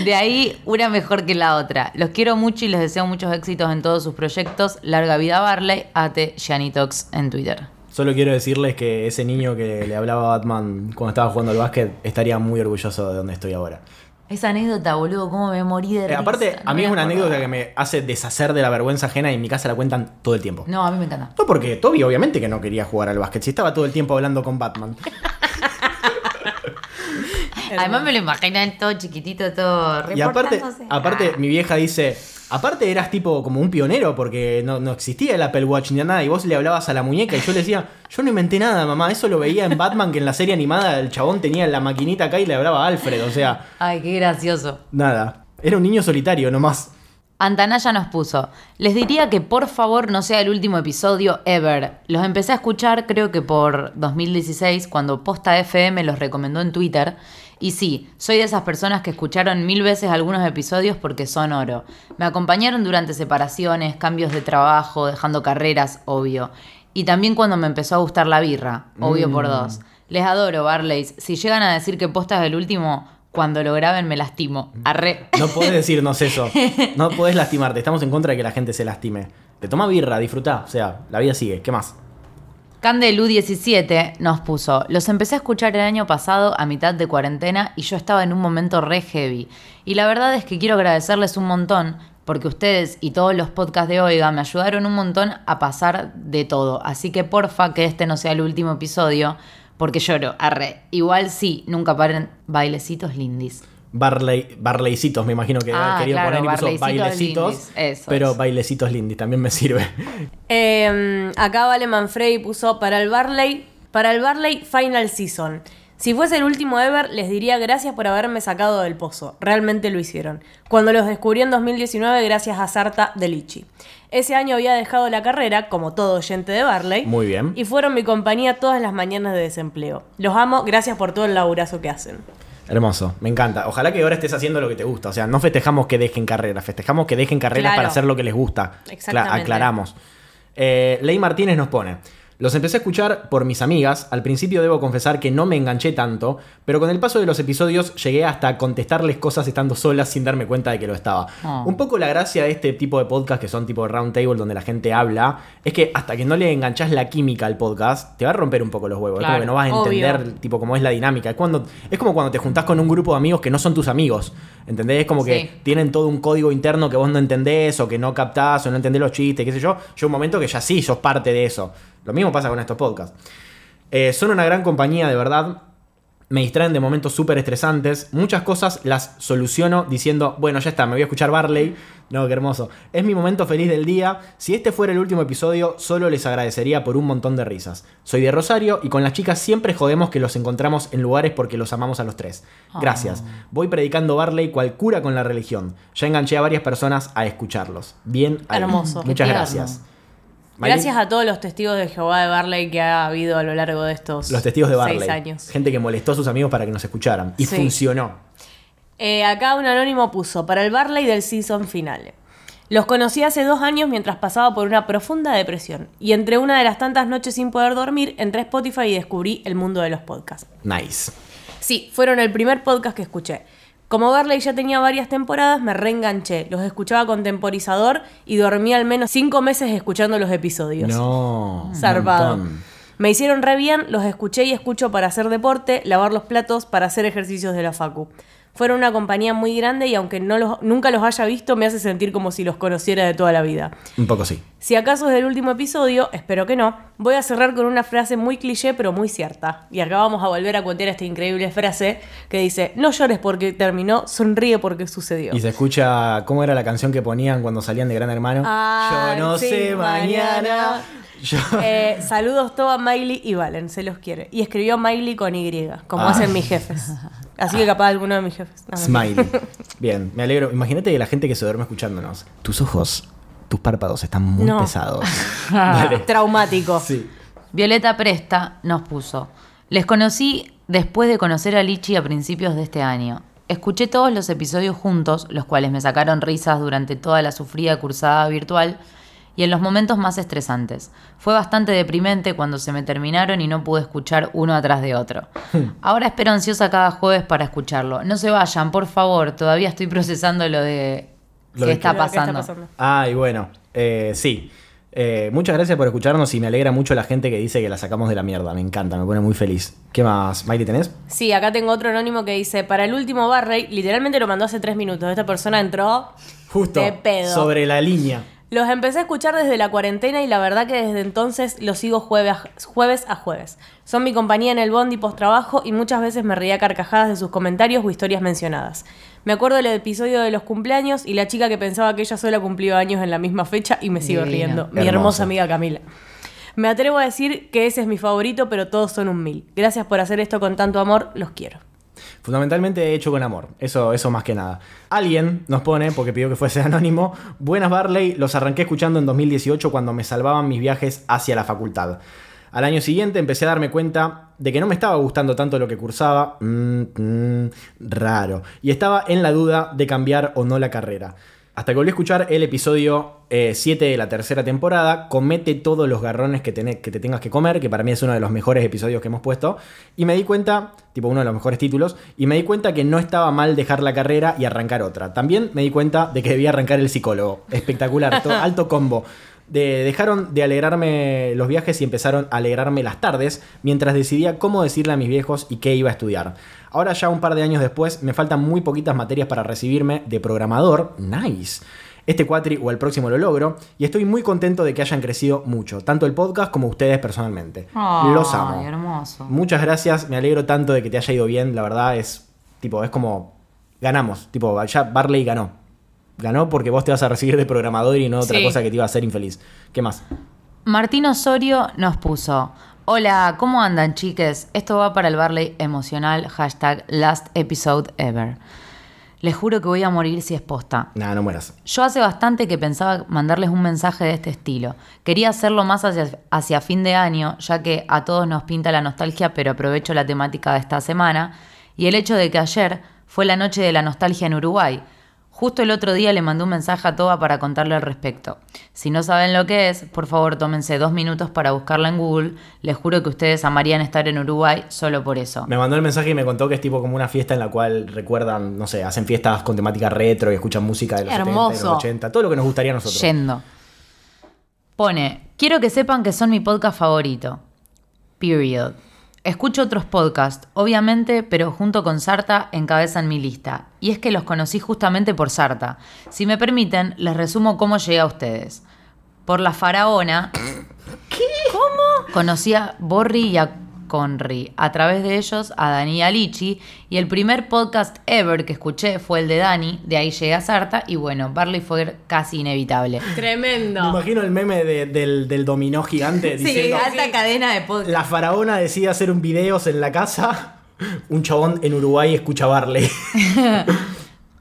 De ahí, una mejor que la otra. Los quiero mucho y les deseo muchos éxitos en todos sus proyectos. Larga vida Barley, ate Janitox en Twitter. Solo quiero decirles que ese niño que le hablaba a Batman cuando estaba jugando al básquet estaría muy orgulloso de donde estoy ahora. Esa anécdota, boludo, cómo me morí de Eh, risa. aparte, No a mí es una anécdota que me hace deshacer de la vergüenza ajena y en mi casa la cuentan todo el tiempo. No, a mí me encanta. No, porque Toby obviamente que no quería jugar al básquet, si estaba todo el tiempo hablando con Batman. Además me lo imaginan todo chiquitito, todo Y aparte, aparte Ah. mi vieja dice, aparte eras tipo como un pionero porque no, no existía el Apple Watch ni nada y vos le hablabas a la muñeca y yo le decía, yo no inventé nada, mamá, eso lo veía en Batman que en la serie animada el chabón tenía la maquinita acá y le hablaba a Alfred, o sea, Ay, qué gracioso. nada, era un niño solitario nomás. Antanaya nos puso, les diría que por favor no sea el último episodio ever. Los empecé a escuchar creo que por 2016 cuando Posta FM los recomendó en Twitter. Y sí, soy de esas personas que escucharon mil veces algunos episodios porque son oro. Me acompañaron durante separaciones, cambios de trabajo, dejando carreras, obvio. Y también cuando me empezó a gustar la birra, obvio por dos. Les adoro, Barleys. Si llegan a decir que Posta es el último, cuando lo graben me lastimo. Arre. No podés decirnos eso, no podés lastimarte, estamos en contra de que la gente se lastime. Te toma birra, disfrutá, o sea, la vida sigue, ¿qué más? Candelu17 nos puso, los empecé a escuchar el año pasado a mitad de cuarentena y yo estaba en un momento re heavy. Y la verdad es que quiero agradecerles un montón porque ustedes y todos los podcasts de Oiga me ayudaron un montón a pasar de todo. Así que porfa que este no sea el último episodio porque lloro, arre. Igual sí, nunca paren bailecitos lindis. Barley, Barleycitos, me imagino que Ah, querido claro, poner y puso Barleycitos bailecitos. lindis, pero bailecitos lindis también me sirve. Eh, acá Vale Manfredi puso para el Barley, para el Barley Final Season. Si fuese el último ever, les diría gracias por haberme sacado del pozo. Realmente lo hicieron. Cuando los descubrí en 2019 gracias a Sarta de Lichi. Ese año había dejado la carrera, como todo oyente de Barley. Muy bien. Y fueron mi compañía todas las mañanas de desempleo. Los amo, gracias por todo el laburazo que hacen. Hermoso, me encanta. Ojalá que ahora estés haciendo lo que te gusta. O sea, no festejamos que dejen carrera, festejamos que dejen carreras Claro. para hacer lo que les gusta. Exactamente. Cla- aclaramos. Eh, Ley Martínez nos pone. Los empecé a escuchar por mis amigas. Al principio debo confesar que no me enganché tanto, pero con el paso de los episodios llegué hasta a contestarles cosas estando solas sin darme cuenta de que lo estaba. Oh. Un poco la gracia de este tipo de podcast que son tipo round table donde la gente habla es que hasta que no le enganchás la química al podcast, te va a romper un poco los huevos. Es como que no vas a obvio. entender tipo cómo es la dinámica. Es, cuando, es como cuando te juntás con un grupo de amigos que no son tus amigos. ¿Entendés? Es como que Sí. tienen todo un código interno que vos no entendés o que no captás o no entendés los chistes, qué sé yo. Yo un momento que ya sí sos parte de eso. Lo mismo pasa con estos podcasts. Eh, son una gran compañía, de verdad. me distraen de momentos súper estresantes. Muchas cosas las soluciono diciendo, bueno, ya está, me voy a escuchar Barley. No, qué hermoso. Es mi momento feliz del día. Si este fuera el último episodio, solo les agradecería por un montón de risas. Soy de Rosario y con las chicas siempre jodemos que los encontramos en lugares porque los amamos a los tres. Gracias. Voy predicando Barley cual cura con la religión. Ya enganché a varias personas a escucharlos. Bien, ahí. Hermoso. Muchas gracias. Gracias a todos los testigos de Jehová de Barley que ha habido a lo largo de estos los testigos de Barley. seis años. Gente que molestó a sus amigos para que nos escucharan. Y Sí. funcionó. Eh, acá un anónimo puso para el Barley del season finale. Los conocí hace dos años mientras pasaba por una profunda depresión. Y entre una de las tantas noches sin poder dormir, entré a Spotify y descubrí el mundo de los podcasts. Nice. Sí, fueron el primer podcast que escuché. Como Barley ya tenía varias temporadas, me reenganché. Los escuchaba con temporizador y dormí al menos cinco meses escuchando los episodios. No. Zarpado. Me hicieron re bien, los escuché y escucho para hacer deporte, lavar los platos, para hacer ejercicios de la facu. Fueron una compañía muy grande y aunque no los, nunca los haya visto, me hace sentir como si los conociera de toda la vida. Un poco sí. Si acaso es del último episodio, espero que no, voy a cerrar con una frase muy cliché pero muy cierta. Y acá vamos a volver a cuentear esta increíble frase que dice, no llores porque terminó, sonríe porque sucedió. Y se escucha, ¿cómo era la canción que ponían cuando salían de Gran Hermano? Yo no sí, sé mañana. mañana. Yo... Eh, saludos todo a Miley y Valen, se los quiere. Y escribió Miley con Y, como Ah. hacen mis jefes. Así que capaz alguno de mis jefes. No, Smiley. Bien, me alegro. Imagínate que la gente que se duerme escuchándonos. Tus ojos, tus párpados están muy No. pesados. Traumático. Sí. Violeta Presta nos puso. Les conocí después de conocer a Lichi a principios de este año. Escuché todos los episodios juntos, los cuales me sacaron risas durante toda la sufrida cursada virtual y en los momentos más estresantes. Fue bastante deprimente cuando se me terminaron y no pude escuchar uno atrás de otro. Ahora espero ansiosa cada jueves para escucharlo. No se vayan, por favor, todavía estoy procesando lo de Lo que está pasando. Ah, y bueno, eh, sí. Eh, muchas gracias por escucharnos y me alegra mucho la gente que dice que la sacamos de la mierda. Me encanta, me pone muy feliz. ¿Qué más? Miley, ¿tenés? Sí, acá tengo otro anónimo que dice, para el último Barrey, literalmente lo mandó hace tres minutos. Esta persona entró Justo. de pedo. Sobre la línea. Los empecé a escuchar desde la cuarentena y la verdad que desde entonces los sigo jueves a, jueves a jueves. Son mi compañía en el bondi post trabajo y muchas veces me reía a carcajadas de sus comentarios o historias mencionadas. Me acuerdo del episodio de los cumpleaños y la chica que pensaba que ella sola cumplió años en la misma fecha y me sigo Divino. riendo. Mi hermosa amiga Camila. Me atrevo a decir que ese es mi favorito, pero todos son un mil. Gracias por hacer esto con tanto amor, los quiero. Fundamentalmente hecho con amor. Eso, eso más que nada. Alguien nos pone, porque pidió que fuese anónimo, Buenas Barley, los arranqué escuchando en 2018 cuando me salvaban mis viajes hacia la facultad. Al año siguiente empecé a darme cuenta de que no me estaba gustando tanto lo que cursaba. Mm, mm, raro. Y estaba en la duda de cambiar o no la carrera. Hasta que volví a escuchar el episodio 7 de la tercera temporada, comete todos los garrones que, tenés- que te tengas que comer, que para mí es uno de los mejores episodios que hemos puesto, y me di cuenta, tipo uno de los mejores títulos, y me di cuenta que no estaba mal dejar la carrera y arrancar otra. También me di cuenta de que debía arrancar el psicólogo. Espectacular, to- alto combo. De- dejaron de alegrarme los viajes y empezaron a alegrarme las tardes mientras decidía cómo decirle a mis viejos y qué iba a estudiar. Ahora ya un par de años después me faltan muy poquitas materias para recibirme de programador. Nice. Este cuatri o el próximo lo logro y estoy muy contento de que hayan crecido mucho, tanto el podcast como ustedes personalmente. Los Ay, amo. hermoso. Muchas gracias, me alegro tanto de que te haya ido bien, la verdad es tipo es como ganamos, tipo ya Barley ganó. Ganó porque vos te vas a recibir de programador y no otra Sí. cosa que te iba a hacer infeliz. ¿Qué más? Martín Osorio nos puso. Hola, ¿cómo andan chiques? Esto va para el Barley emocional, hashtag last episode ever. Les juro que voy a morir si es posta. Nada, no mueras. Yo hace bastante que pensaba mandarles un mensaje de este estilo. Quería hacerlo más hacia, hacia fin de año, ya que a todos nos pinta la nostalgia, pero aprovecho la temática de esta semana y el hecho de que ayer fue la noche de la nostalgia en Uruguay. Justo el otro día le mandé un mensaje a Toba para contarle al respecto. Si no saben lo que es, por favor tómense dos minutos para buscarla en Google. Les juro que ustedes amarían estar en Uruguay solo por eso. Me mandó el mensaje y me contó que es tipo como una fiesta en la cual recuerdan, no sé, hacen fiestas con temática retro y escuchan música de los 70 y Hermoso. los 80, todo lo que nos gustaría a nosotros. Yendo. Pone, quiero que sepan que son mi podcast favorito. Period. Escucho otros podcasts, obviamente, pero junto con Sarta encabezan mi lista. Y es que los conocí justamente por Sarta. Si me permiten, les resumo cómo llegué a ustedes. Por la faraona. ¿Qué? ¿Cómo? Conocí a Borri y a Conry. A través de ellos a Dani y a Lichi. Y el primer podcast ever que escuché fue el de Dani, de ahí llegué a Sarta. Y bueno, Barley fue casi inevitable. Tremendo. Me imagino el meme de- del, del dominó gigante diciendo alta cadena de podcast. la faraona decide hacer un videos en la casa. Un chabón en Uruguay escucha Barley.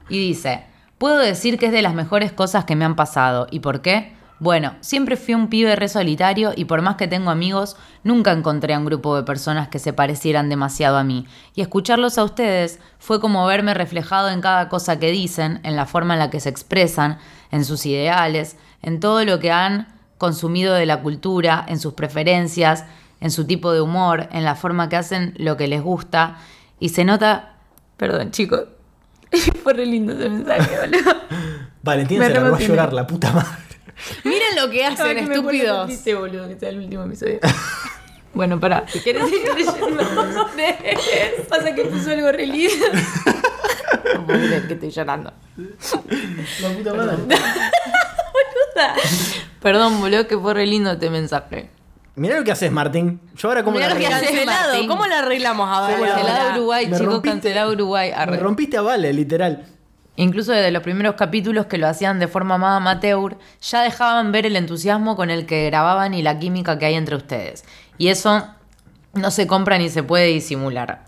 Y dice, puedo decir que es de las mejores cosas que me han pasado. ¿Y por qué? Bueno, siempre fui un pibe re solitario y por más que tengo amigos, nunca encontré a un grupo de personas que se parecieran demasiado a mí. Y escucharlos a ustedes fue como verme reflejado en cada cosa que dicen, en la forma en la que se expresan, en sus ideales, en todo lo que han consumido de la cultura, en sus preferencias, en su tipo de humor, en la forma que hacen lo que les gusta. Y se nota... Perdón, chicos. Fue re lindo ese mensaje, boludo. Valentina Me se largó a remotivé. llorar, la puta madre. Miren lo que hacen, estúpidos. boludo, que sea el último episodio. bueno, pará. ¿Te quieres seguir leyendo? Pasa que puso algo re lindo. No puedo creer que estoy llorando. La puta madre. Perdón, boludo, que fue re lindo este mensaje. Mirá lo que haces, Martín. Yo ahora como Mirá la lo que. Cancelado. Martín. ¿Cómo lo arreglamos a ver? Cancelado ahora? Uruguay, Me chicos, cancelado Uruguay. Me Arre. rompiste a Vale, literal. Incluso desde los primeros capítulos que lo hacían de forma más amateur, ya dejaban ver el entusiasmo con el que grababan y la química que hay entre ustedes. Y eso no se compra ni se puede disimular.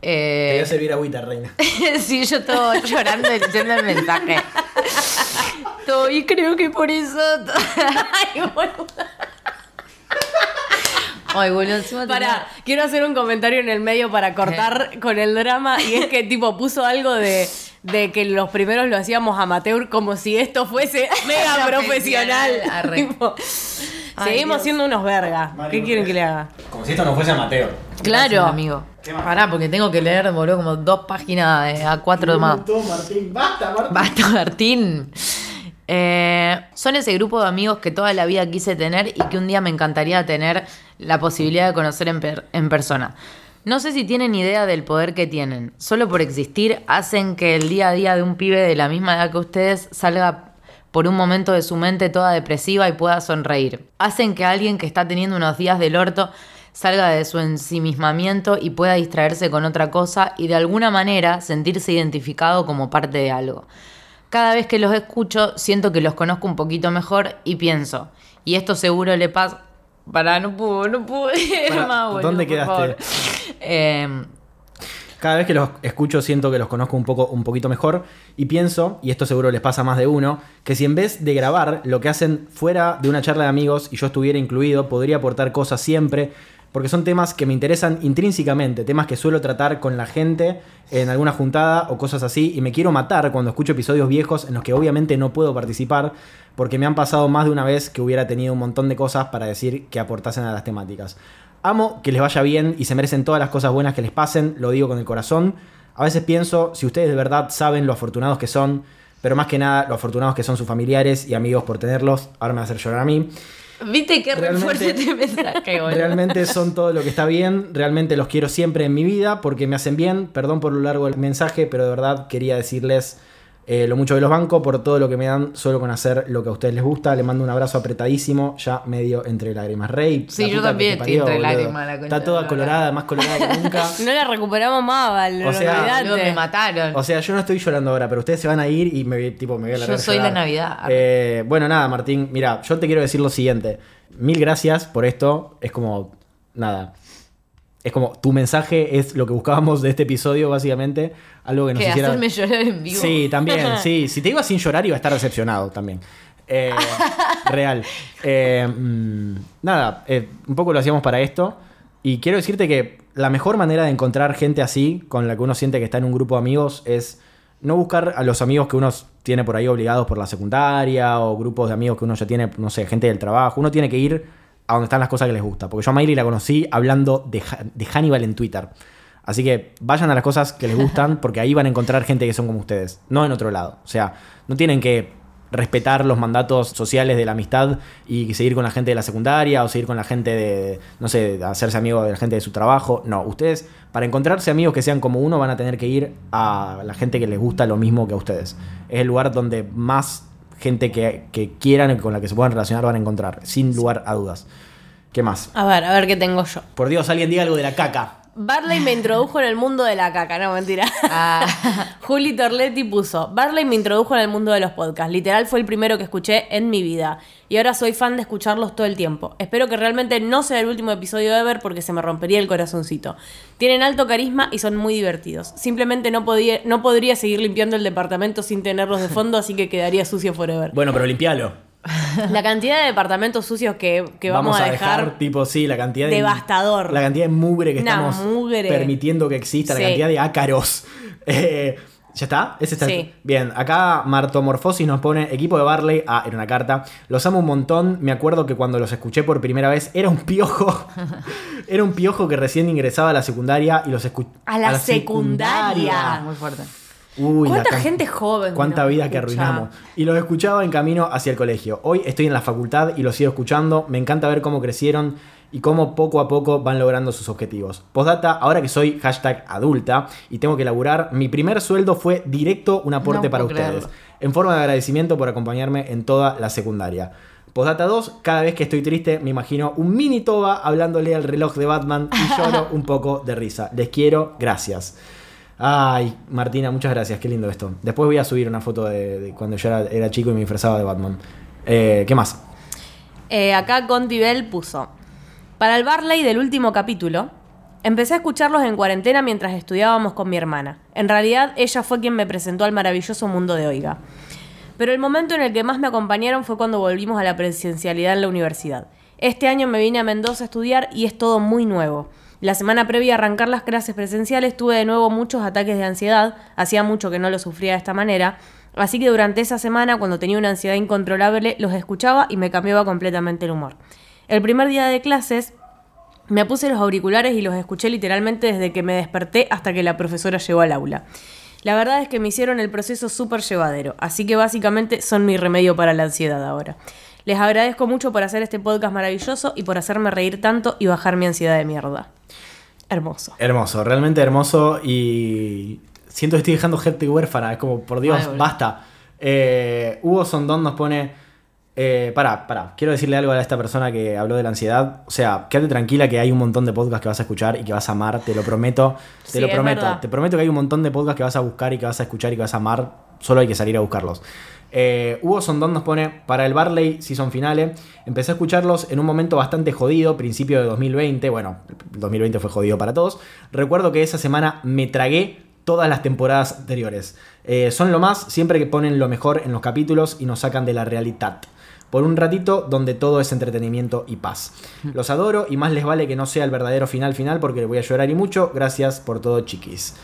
Te Eh, voy a servir agüita, reina. sí, yo estaba llorando leyendo el mensaje. Todo, y creo que por eso. Ay, boludo. Ay, boludo, encima tenía- Para, quiero hacer un comentario en el medio para cortar con el drama y es que tipo puso algo de, de que los primeros lo hacíamos amateur como si esto fuese mega profesional. Tipo, Ay, seguimos Dios. siendo unos vergas. ¿Qué quieren que le haga? Como si esto no fuese Mateo. Gracias, Claro. amigo. Pará, porque tengo que leer, boludo, como dos páginas de A4 más. Martín. Basta, Martín. Basta, Martín. Eh, son ese grupo de amigos que toda la vida quise tener y que un día me encantaría tener la posibilidad de conocer en, per- en persona. No sé si tienen idea del poder que tienen. Solo por existir hacen que el día a día de un pibe de la misma edad que ustedes salga por un momento de su mente toda depresiva y pueda sonreír. Hacen que alguien que está teniendo unos días del orto salga de su ensimismamiento y pueda distraerse con otra cosa y de alguna manera sentirse identificado como parte de algo. Cada vez que los escucho, siento que los conozco un poquito mejor y pienso, y esto seguro le pasa. Para, no puedo, no Pará, boludo, ¿dónde quedaste? favor. Eh, Cada vez que los escucho siento que los conozco un, poco, un poquito mejor y pienso, y esto seguro les pasa a más de uno, que si en vez de grabar lo que hacen fuera de una charla de amigos y yo estuviera incluido, podría aportar cosas siempre, porque son temas que me interesan intrínsecamente, temas que suelo tratar con la gente en alguna juntada o cosas así, y me quiero matar cuando escucho episodios viejos en los que obviamente no puedo participar, porque me han pasado más de una vez que hubiera tenido un montón de cosas para decir que aportasen a las temáticas. Amo que les vaya bien y se merecen todas las cosas buenas que les pasen, lo digo con el corazón. A veces pienso, si ustedes de verdad saben lo afortunados que son, pero más que nada lo afortunados que son sus familiares y amigos por tenerlos, ahora me va a hacer llorar a mí. ¿Viste qué refuerzo este mensaje, boludo? Realmente son todo lo que está bien, realmente los quiero siempre en mi vida porque me hacen bien. Perdón por lo largo del mensaje, pero de verdad quería decirles eh, lo mucho que los banco por todo lo que me dan solo con hacer lo que a ustedes les gusta. Le mando un abrazo apretadísimo, ya medio entre lágrimas. Rey, Sí, la yo también estoy entre boludo. lágrimas, la Está toda la colorada, más colorada que nunca. No la recuperamos más, Val. O sea, me mataron. O sea, yo no estoy llorando ahora, pero ustedes se van a ir y me, tipo, me voy a largar Yo soy llorar. la Navidad. Eh, bueno, nada, Martín. Mira, yo te quiero decir lo siguiente. Mil gracias por esto. Es como. Nada. Es como. Tu mensaje es lo que buscábamos de este episodio, básicamente. Algo que nos que hiciera. hacerme llorar en vivo. Sí, también, sí. Si te iba sin llorar, iba a estar decepcionado también. Eh, real. Eh, mm, nada, eh, un poco lo hacíamos para esto. Y quiero decirte que la mejor manera de encontrar gente así, con la que uno siente que está en un grupo de amigos, es no buscar a los amigos que uno tiene por ahí obligados por la secundaria o grupos de amigos que uno ya tiene, no sé, gente del trabajo. Uno tiene que ir a donde están las cosas que les gusta. Porque yo a Miley la conocí hablando de, Ha- de Hannibal en Twitter. Así que vayan a las cosas que les gustan porque ahí van a encontrar gente que son como ustedes, no en otro lado. O sea, no tienen que respetar los mandatos sociales de la amistad y seguir con la gente de la secundaria o seguir con la gente de, no sé, hacerse amigo de la gente de su trabajo. No, ustedes para encontrarse amigos que sean como uno van a tener que ir a la gente que les gusta lo mismo que a ustedes. Es el lugar donde más gente que, que quieran y con la que se puedan relacionar van a encontrar, sin lugar a dudas. ¿Qué más? A ver, a ver qué tengo yo. Por Dios, alguien diga algo de la caca. Barley me introdujo en el mundo de la caca, no mentira. Ah. Juli Torletti puso, Barley me introdujo en el mundo de los podcasts. Literal fue el primero que escuché en mi vida. Y ahora soy fan de escucharlos todo el tiempo. Espero que realmente no sea el último episodio ever porque se me rompería el corazoncito. Tienen alto carisma y son muy divertidos. Simplemente no, podía, no podría seguir limpiando el departamento sin tenerlos de fondo, así que quedaría sucio forever. Bueno, pero limpialo. La cantidad de departamentos sucios que, que vamos, a dejar, tipo, sí, la cantidad de. devastador. La cantidad de mugre que Una estamos mugre. permitiendo que exista, Sí. la cantidad de ácaros. Eh, ¿Ya está? ¿Ese está? Sí. Bien, acá Martomorfosis nos pone equipo de Barley. Ah, era una carta. Los amo un montón. Me acuerdo que cuando los escuché por primera vez era un piojo. era un piojo que recién ingresaba a la secundaria y los escuché. A la secundaria. Muy fuerte. Uy, ¿Cuánta gente joven? Cuánta vida que escucha? arruinamos. Y los escuchaba en camino hacia el colegio. Hoy estoy en la facultad y los sigo escuchando. Me encanta ver cómo crecieron y cómo poco a poco van logrando sus objetivos. Postdata, ahora que soy hashtag adulta y tengo que laburar, mi primer sueldo fue directo un aporte No para ustedes. creerlo. En forma de agradecimiento por acompañarme en toda la secundaria. Postdata 2, cada vez que estoy triste me imagino un mini toba hablándole al reloj de Batman y lloro un poco de risa. Les quiero, gracias. Ay, Martina, muchas gracias, qué lindo esto. Después voy a subir una foto de, cuando yo era, chico y me disfrazaba de Batman. Eh, ¿Qué más? Eh, acá Conti Bell puso. Para el Barley del último capítulo, empecé a escucharlos en cuarentena mientras estudiábamos con mi hermana. En realidad, ella fue quien me presentó al maravilloso mundo de Oiga. Pero el momento en el que más me acompañaron fue cuando volvimos a la presencialidad en la universidad. Este año me vine a Mendoza a estudiar y es todo muy nuevo. La semana previa a arrancar las clases presenciales tuve de nuevo muchos ataques de ansiedad, hacía mucho que no lo sufría de esta manera, así que durante esa semana cuando tenía una ansiedad incontrolable los escuchaba y me cambiaba completamente el humor. El primer día de clases me puse los auriculares y los escuché literalmente desde que me desperté hasta que la profesora llegó al aula. La verdad es que me hicieron el proceso súper llevadero, así que básicamente son mi remedio para la ansiedad ahora. Les agradezco mucho por hacer este podcast maravilloso y por hacerme reír tanto y bajar mi ansiedad de mierda. Hermoso. Hermoso, realmente hermoso y siento que estoy dejando gente huérfana. Es como, por Dios, Ay, basta. Eh, Hugo Sondón nos pone... Eh, pará, pará, quiero decirle algo a esta persona que habló de la ansiedad. O sea, quédate tranquila que hay un montón de podcasts que vas a escuchar y que vas a amar, te lo prometo. Te Sí, lo prometo. verdad. Te prometo que hay un montón de podcasts que vas a buscar y que vas a escuchar y que vas a amar. Solo hay que salir a buscarlos. Eh, Hugo Sondón nos pone, para el Barley Season Finale, empecé a escucharlos en un momento bastante jodido, principio de 2020. Bueno, el 2020 fue jodido para todos. Recuerdo que esa semana me tragué todas las temporadas anteriores. Eh, son lo más siempre que ponen lo mejor en los capítulos y nos sacan de la realidad. Por un ratito donde todo es entretenimiento y paz. Los adoro y más les vale que no sea el verdadero final final porque voy a llorar y mucho. Gracias por todo, chiquis.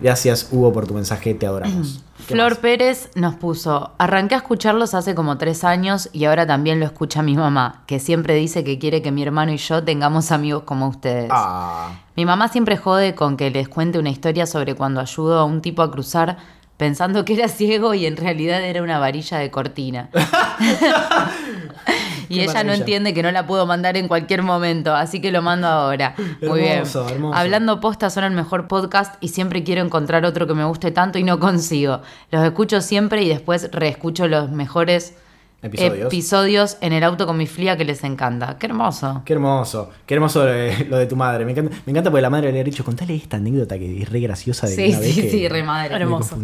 Gracias, Hugo, por tu mensaje. Te adoramos. ¿Qué Flor más? Pérez nos puso, arranqué a escucharlos hace como tres años y ahora también lo escucha mi mamá, que siempre dice que quiere que mi hermano y yo tengamos amigos como ustedes. Ah. Mi mamá siempre jode con que les cuente una historia sobre cuando ayudó a un tipo a cruzar pensando que era ciego y en realidad era una varilla de cortina. y ella no entiende que no la puedo mandar en cualquier momento, así que lo mando ahora. Muy bien. Hermoso, hermoso. Hablando posta son el mejor podcast y siempre quiero encontrar otro que me guste tanto y no consigo. Los escucho siempre y después reescucho los mejores Episodios. episodios en el auto con mi flia que les encanta. Qué hermoso. Qué hermoso, qué hermoso eh, lo de tu madre. Me encanta, me encanta porque la madre le ha dicho, contale esta anécdota que es re graciosa de Sí, una vez sí, que sí, re madre. Hermoso.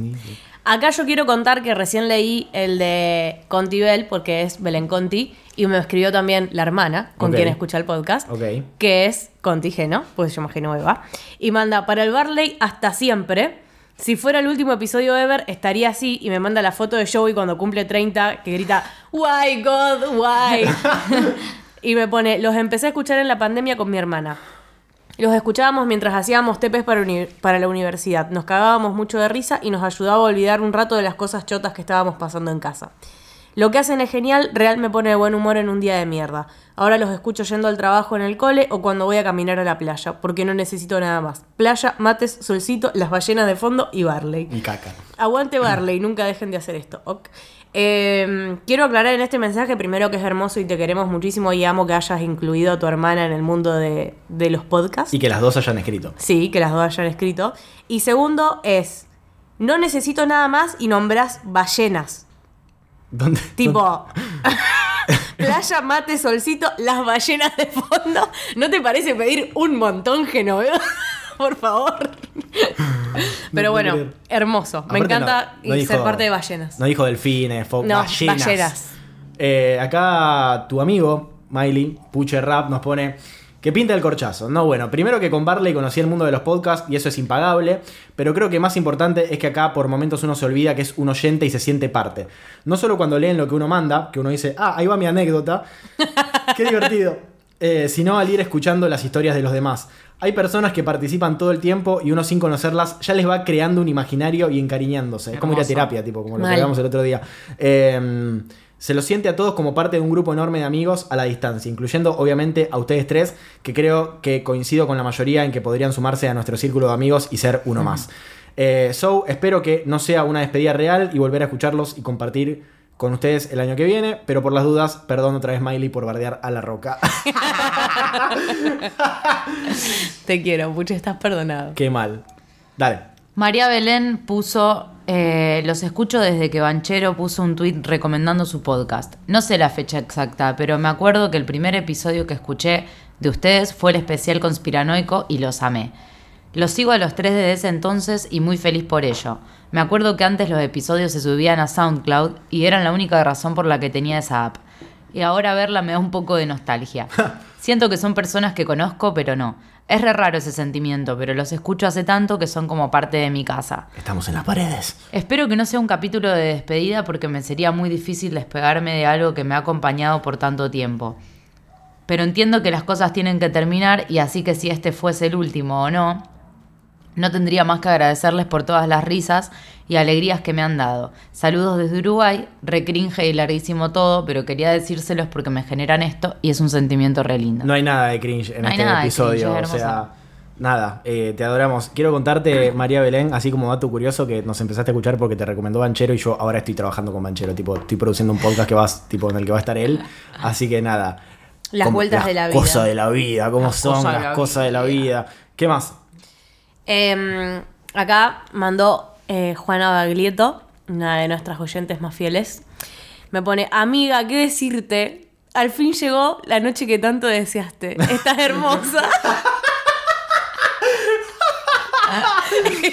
Acá yo quiero contar que recién leí el de Conti Bell, porque es Belén Conti, y me escribió también la hermana, con quien escucha el podcast, que es Conti Geno, pues se llama Genoveva, y manda para el Barley hasta siempre. Si fuera el último episodio ever, estaría así, y me manda la foto de Joey cuando cumple 30, que grita, Why God, why? y me pone, los empecé a escuchar en la pandemia con mi hermana. Los escuchábamos mientras hacíamos tepes para, la universidad. Nos cagábamos mucho de risa y nos ayudaba a olvidar un rato de las cosas chotas que estábamos pasando en casa. Lo que hacen es genial, real me pone de buen humor en un día de mierda. Ahora los escucho yendo al trabajo en el cole o cuando voy a caminar a la playa, porque no necesito nada más. Playa, mates, solcito, las ballenas de fondo y Barley. Y caca. Aguante Barley, nunca dejen de hacer esto. ok. Eh, quiero aclarar en este mensaje primero que es hermoso y te queremos muchísimo y amo que hayas incluido a tu hermana en el mundo de, de los podcasts. Y que las dos hayan escrito. Sí, que las dos hayan escrito. Y segundo es, no necesito nada más y nombras ballenas. ¿Dónde? Tipo, playa, mate, solcito, las ballenas de fondo. ¿No te parece pedir un montón, Genoveva? Por favor. Pero bueno, hermoso. Me Aparte encanta no- no y ser dijo- parte de ballenas. No dijo delfines, fo- No, ballenas. ballenas. Eh, acá tu amigo, Miley, Puche Rap, nos pone que pinta el corchazo. No, bueno, primero que con Barley conocí el mundo de los podcasts y eso es impagable, pero creo que más importante es que acá por momentos uno se olvida que es un oyente y se siente parte. No solo cuando leen lo que uno manda, que uno dice, ah, ahí va mi anécdota, qué divertido, eh, sino al ir escuchando las historias de los demás. Hay personas que participan todo el tiempo y uno sin conocerlas ya les va creando un imaginario y encariñándose. Es como ir a terapia, tipo, como lo que hablamos el otro día. Eh, se lo siente a todos como parte de un grupo enorme de amigos a la distancia, incluyendo obviamente a ustedes tres, que creo que coincido con la mayoría en que podrían sumarse a nuestro círculo de amigos y ser uno más. Eh, so, espero que no sea una despedida real y volver a escucharlos y compartir con ustedes el año que viene, pero por las dudas, perdón otra vez Miley por bardear a la roca. Te quiero, Puche, estás perdonado. Qué mal. Dale. María Belén puso, eh, los escucho desde que Banchero puso un tweet recomendando su podcast. No sé la fecha exacta, pero me acuerdo que el primer episodio que escuché de ustedes fue el especial conspiranoico y los amé. Los sigo a los tres desde ese entonces y muy feliz por ello. Me acuerdo que antes los episodios se subían a SoundCloud y eran la única razón por la que tenía esa app. Y ahora verla me da un poco de nostalgia. Siento que son personas que conozco, pero no. Es re raro ese sentimiento, pero los escucho hace tanto que son como parte de mi casa. Estamos en las paredes. Espero que no sea un capítulo de despedida porque me sería muy difícil despegarme de algo que me ha acompañado por tanto tiempo. Pero entiendo que las cosas tienen que terminar y así que si este fuese el último o no, no tendría más que agradecerles por todas las risas y alegrías que me han dado. Saludos desde Uruguay, recringe y larguísimo todo, pero quería decírselos porque me generan esto y es un sentimiento re lindo. No hay nada de cringe en No este nada de episodio. cringe, es o sea, nada, eh, te adoramos. Quiero contarte, María Belén, así como dato curioso, que nos empezaste a escuchar porque te recomendó Banchero y yo ahora estoy trabajando con Banchero. Tipo, estoy produciendo un podcast que vas, tipo, en el que va a estar él. Así que nada. Las Como- vueltas las de la vida. Cosas de la vida, cómo Las son cosas de las la cosas de la vida. ¿Qué más? Em, acá mandó eh, Juana Baglietto, una de nuestras oyentes más fieles. Me pone, amiga, ¿qué decirte? Al fin llegó la noche que tanto deseaste. Estás hermosa.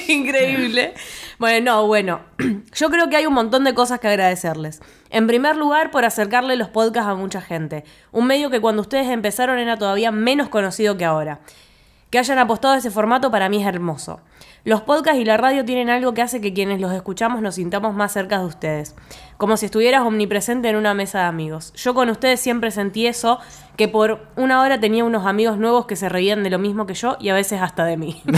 Increíble. Bueno, no, bueno. Yo creo que hay un montón de cosas que agradecerles. En primer lugar, por acercarle los podcasts a mucha gente. Un medio que cuando ustedes empezaron era todavía menos conocido que ahora. Que hayan apostado a ese formato para mí es hermoso. Los podcasts y la radio tienen algo que hace que quienes los escuchamos nos sintamos más cerca de ustedes. Como si estuvieras omnipresente en una mesa de amigos. Yo con ustedes siempre sentí eso, que por una hora tenía unos amigos nuevos que se reían de lo mismo que yo y a veces hasta de mí.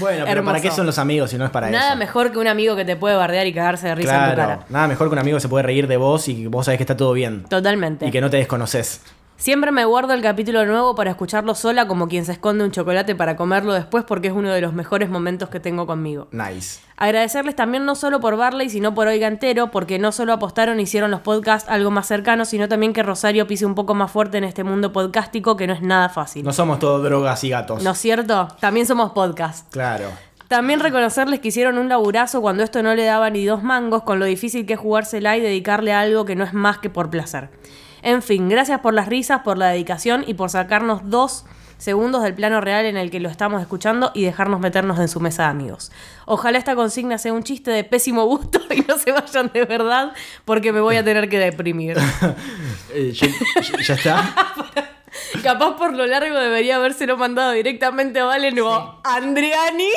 Bueno, pero Hermoso. ¿para qué son los amigos si no es para Nada eso? mejor que un amigo que te puede bardear y cagarse de risa en tu Claro, cara. nada mejor que un amigo que se puede reír de vos y que vos sabés que está todo bien. Totalmente. Y que no te desconoces. Siempre me guardo el capítulo nuevo para escucharlo sola como quien se esconde un chocolate para comerlo después porque es uno de los mejores momentos que tengo conmigo. Nice. Agradecerles también no solo por Barley, sino por Oiga Entero, porque no solo apostaron e hicieron los podcasts algo más cercanos, sino también que Rosario pise un poco más fuerte en este mundo podcastico que no es nada fácil. No somos todos drogas y gatos. ¿No es cierto? También somos podcast. Claro. También reconocerles que hicieron un laburazo cuando esto no le daba ni dos mangos, con lo difícil que es jugársela y dedicarle a algo que no es más que por placer. En fin, gracias por las risas, por la dedicación y por sacarnos dos segundos del plano real en el que lo estamos escuchando y dejarnos meternos en su mesa de amigos. Ojalá esta consigna sea un chiste de pésimo gusto y no se vayan de verdad porque me voy a tener que deprimir. Eh, yo- yo- ya está. Capaz por lo largo debería habérselo mandado directamente a Valen o Andriani.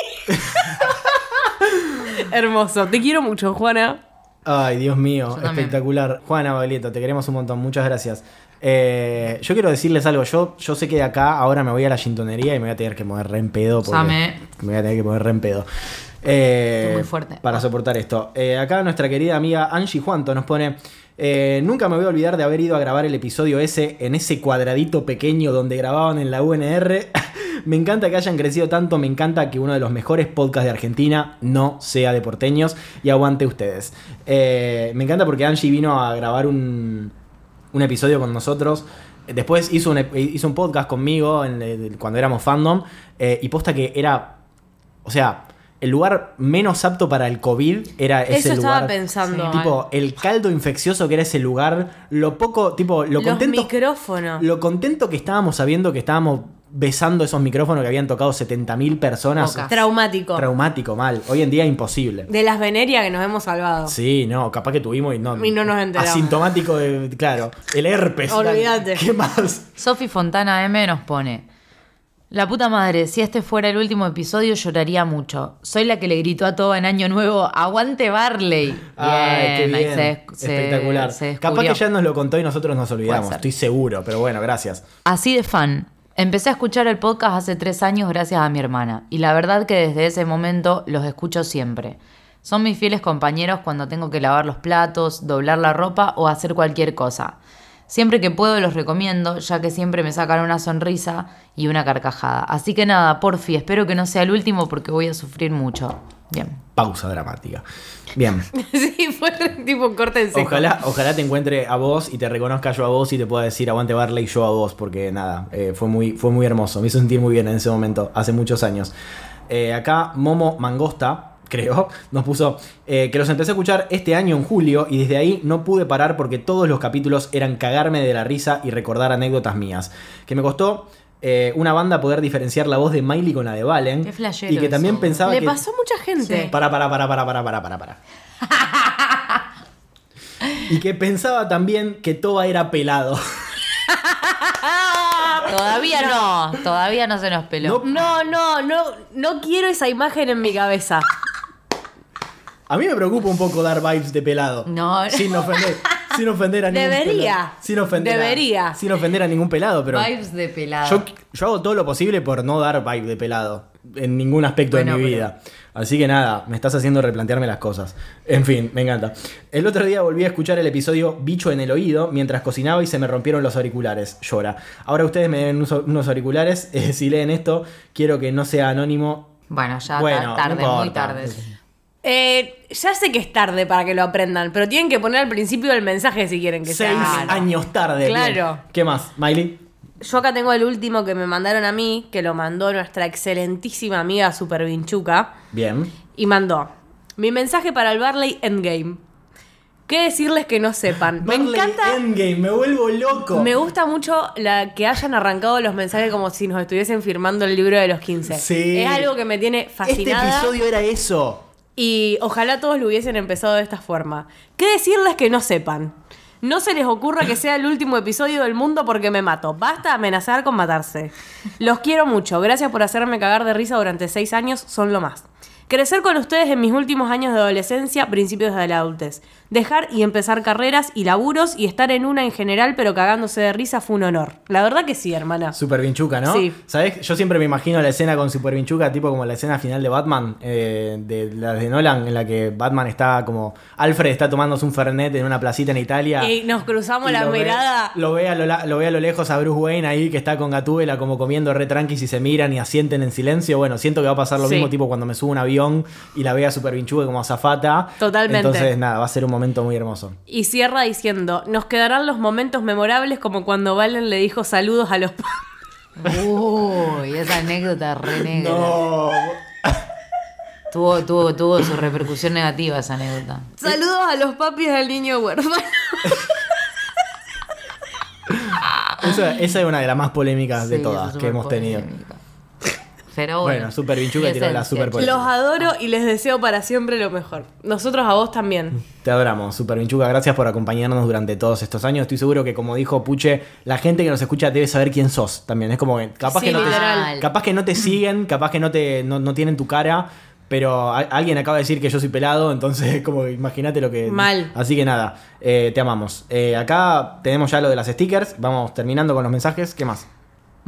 Hermoso. Te quiero mucho, Juana. Ay, Dios mío, espectacular. Juana Baglietto, te queremos un montón, muchas gracias. Eh, yo quiero decirles algo, yo, yo sé que de acá ahora me voy a la gintonería y me voy a tener que mover re en pedo. porque Same. Me voy a tener que mover re en pedo. Eh, muy fuerte. Para soportar esto. Eh, acá nuestra querida amiga Angie Juanto nos pone... eh, nunca me voy a olvidar de haber ido a grabar el episodio ese en ese cuadradito pequeño donde grababan en la UNR. me encanta que hayan crecido tanto, me encanta que uno de los mejores podcasts de Argentina no sea de porteños y aguante ustedes. Eh, me encanta porque Angie vino a grabar un, un episodio con nosotros. Después hizo un, hizo un podcast conmigo cuando éramos fandom. eh, y posta que era. O sea, el lugar menos apto para el COVID era ese Eso estaba lugar. pensando. Tipo, el caldo infeccioso que era ese lugar, lo poco, tipo, lo Los contento. micrófonos. Lo contento que estábamos sabiendo que estábamos besando esos micrófonos que habían tocado 70.000 personas. Traumático. Traumático, mal. Hoy en día imposible. de las venerias que nos hemos salvado. Sí, no, capaz que tuvimos y no. Y no nos enteramos. Asintomático, de, claro. El herpes. Olvídate. ¿Qué más? Sofi Fontana M nos pone. La puta madre, si este fuera el último episodio lloraría mucho. Soy la que le gritó a todo en Año Nuevo, ¡aguante Barley! Ay, qué bien. se- se- Espectacular. se capaz que ya nos lo contó y nosotros nos olvidamos. Estoy seguro, pero bueno, gracias. Así de fan. Empecé a escuchar el podcast hace tres años gracias a mi hermana. Y la verdad que desde ese momento los escucho siempre. Son mis fieles compañeros cuando tengo que lavar los platos, doblar la ropa o hacer cualquier cosa. Siempre que puedo los recomiendo, ya que siempre me sacan una sonrisa y una carcajada. Así que nada, porfi, espero que no sea el último porque voy a sufrir mucho. Bien. Pausa dramática. Bien. sí, fue tipo corte en seco. Ojalá, ojalá te encuentre a vos y te reconozca yo a vos y te pueda decir aguante Barley yo a vos, porque nada, eh, fue, muy, fue muy hermoso. Me hizo sentir muy bien en ese momento, hace muchos años. Eh, acá Momo Mangosta, creo, nos puso eh, que los empecé a escuchar este año en julio y desde ahí no pude parar porque todos los capítulos eran cagarme de la risa y recordar anécdotas mías. Que me costó eh, una banda poder diferenciar la voz de Miley con la de Valen. Qué flashero y que también eso. pensaba Le que... pasó a mucha gente. Sí. Para, para, para, para, para, para, para, para. y que pensaba también que Toba era pelado. Todavía no, todavía no se nos peló. No, no, no, no quiero esa imagen en mi cabeza. A mí me preocupa un poco dar vibes de pelado. No. Sin ofender, sin ofender a ningún Debería. pelado. Sin ofender a- Debería. sin ofender a ningún pelado, pero Vibes de pelado. yo, yo hago todo lo posible por no dar vibe de pelado en ningún aspecto Bueno, de mi pero- vida. Así que nada, me estás haciendo replantearme las cosas. En fin, me encanta. El otro día volví a escuchar el episodio Bicho en el oído mientras cocinaba y se me rompieron los auriculares. Llora. Ahora ustedes me den unos, auriculares. eh, si leen esto, quiero que no sea anónimo. Bueno, ya Bueno, ta- no tarde, muy tarde. Eh, ya sé que es tarde para que lo aprendan, pero tienen que poner al principio del mensaje si quieren que Seis sea. años tarde. Claro. Bien. ¿Qué más, Miley? Yo acá tengo el último que me mandaron a mí, que lo mandó nuestra excelentísima amiga Super Vinchuca. Bien. Y mandó mi mensaje para el Barley Endgame. ¿Qué decirles que no sepan? Me encanta. Endgame, me vuelvo loco. Me gusta mucho la que hayan arrancado los mensajes como si nos estuviesen firmando el libro de los 15. Sí. Es algo que me tiene Este fascinada. episodio era eso. Y ojalá todos lo hubiesen empezado de esta forma. ¿Qué decirles que no sepan? No se les ocurra que sea el último episodio del mundo porque me mato. Basta amenazar con matarse. Los quiero mucho. Gracias por hacerme cagar de risa durante seis años. Son lo más. Crecer con ustedes en mis últimos años de adolescencia, principios de la adultez. Dejar y empezar carreras y laburos y estar en una en general, pero cagándose de risa fue un honor. La verdad que sí, hermana. Super Vinchuca, ¿no? Sí. ¿Sabes? Yo siempre me imagino la escena con Super Vinchuca, tipo como la escena final de Batman, eh, de la de Nolan, en la que Batman está como. Alfred está tomándose un Fernet en una placita en Italia. Y nos cruzamos y la lo ve- mirada. lo, ve a lo, lo ve a lo lejos a Bruce Wayne ahí que está con Gatúbela como comiendo re tranquis y se miran y asienten en silencio. Bueno, siento que va a pasar lo Sí. mismo tipo cuando me subo a un avión y la vea Super Vinchuca como azafata. Totalmente. Entonces, nada, va a ser un momento muy hermoso. Y cierra diciendo, nos quedarán los momentos memorables como cuando Valen le dijo saludos a los... pa-". Uy, esa anécdota re negra. No. Tuvo, tuvo, tuvo su repercusión negativa esa anécdota. saludos a los papis del niño huérfano. Esa, esa es una de las más polémicas de todas que hemos tenido. superpolémica. Pero bueno. Bueno, Super Vinchuca tiró la super polémica. Los adoro y les deseo para siempre lo mejor. Nosotros a vos también. Te adoramos, Super Vinchuca. Gracias por acompañarnos durante todos estos años. Estoy seguro que, como dijo Puche, la gente que nos escucha debe saber quién sos también. Es como que capaz, Sí, que, no te, literal. capaz que no te siguen, capaz que no, te, no, no tienen tu cara. Pero a- alguien acaba de decir que yo soy pelado, entonces como imagínate lo que... Mal. Así que nada, eh, te amamos. Eh, acá tenemos ya lo de las stickers. Vamos terminando con los mensajes. ¿Qué más?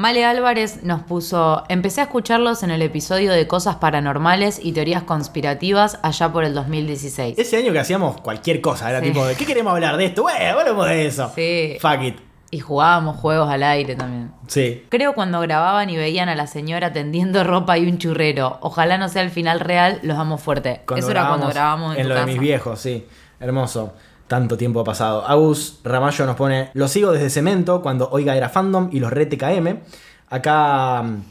Male Álvarez nos puso, empecé a escucharlos en el episodio de cosas paranormales y teorías conspirativas allá por el 2016. Ese año que hacíamos cualquier cosa, era Sí. tipo, ¿de qué queremos hablar de esto? Bueno, hablemos de eso. Sí. Fuck it. Y jugábamos juegos al aire también. Sí. Creo cuando grababan y veían a la señora tendiendo ropa y un churrero. Ojalá no sea el final real, los amo fuerte. Cuando Eso era cuando grabábamos en, en tu lo de mis viejos, sí. Hermoso. Tanto tiempo ha pasado. Agus Ramallo nos pone, lo sigo desde Cemento, cuando Oiga era fandom y los re TKM. Acá mm,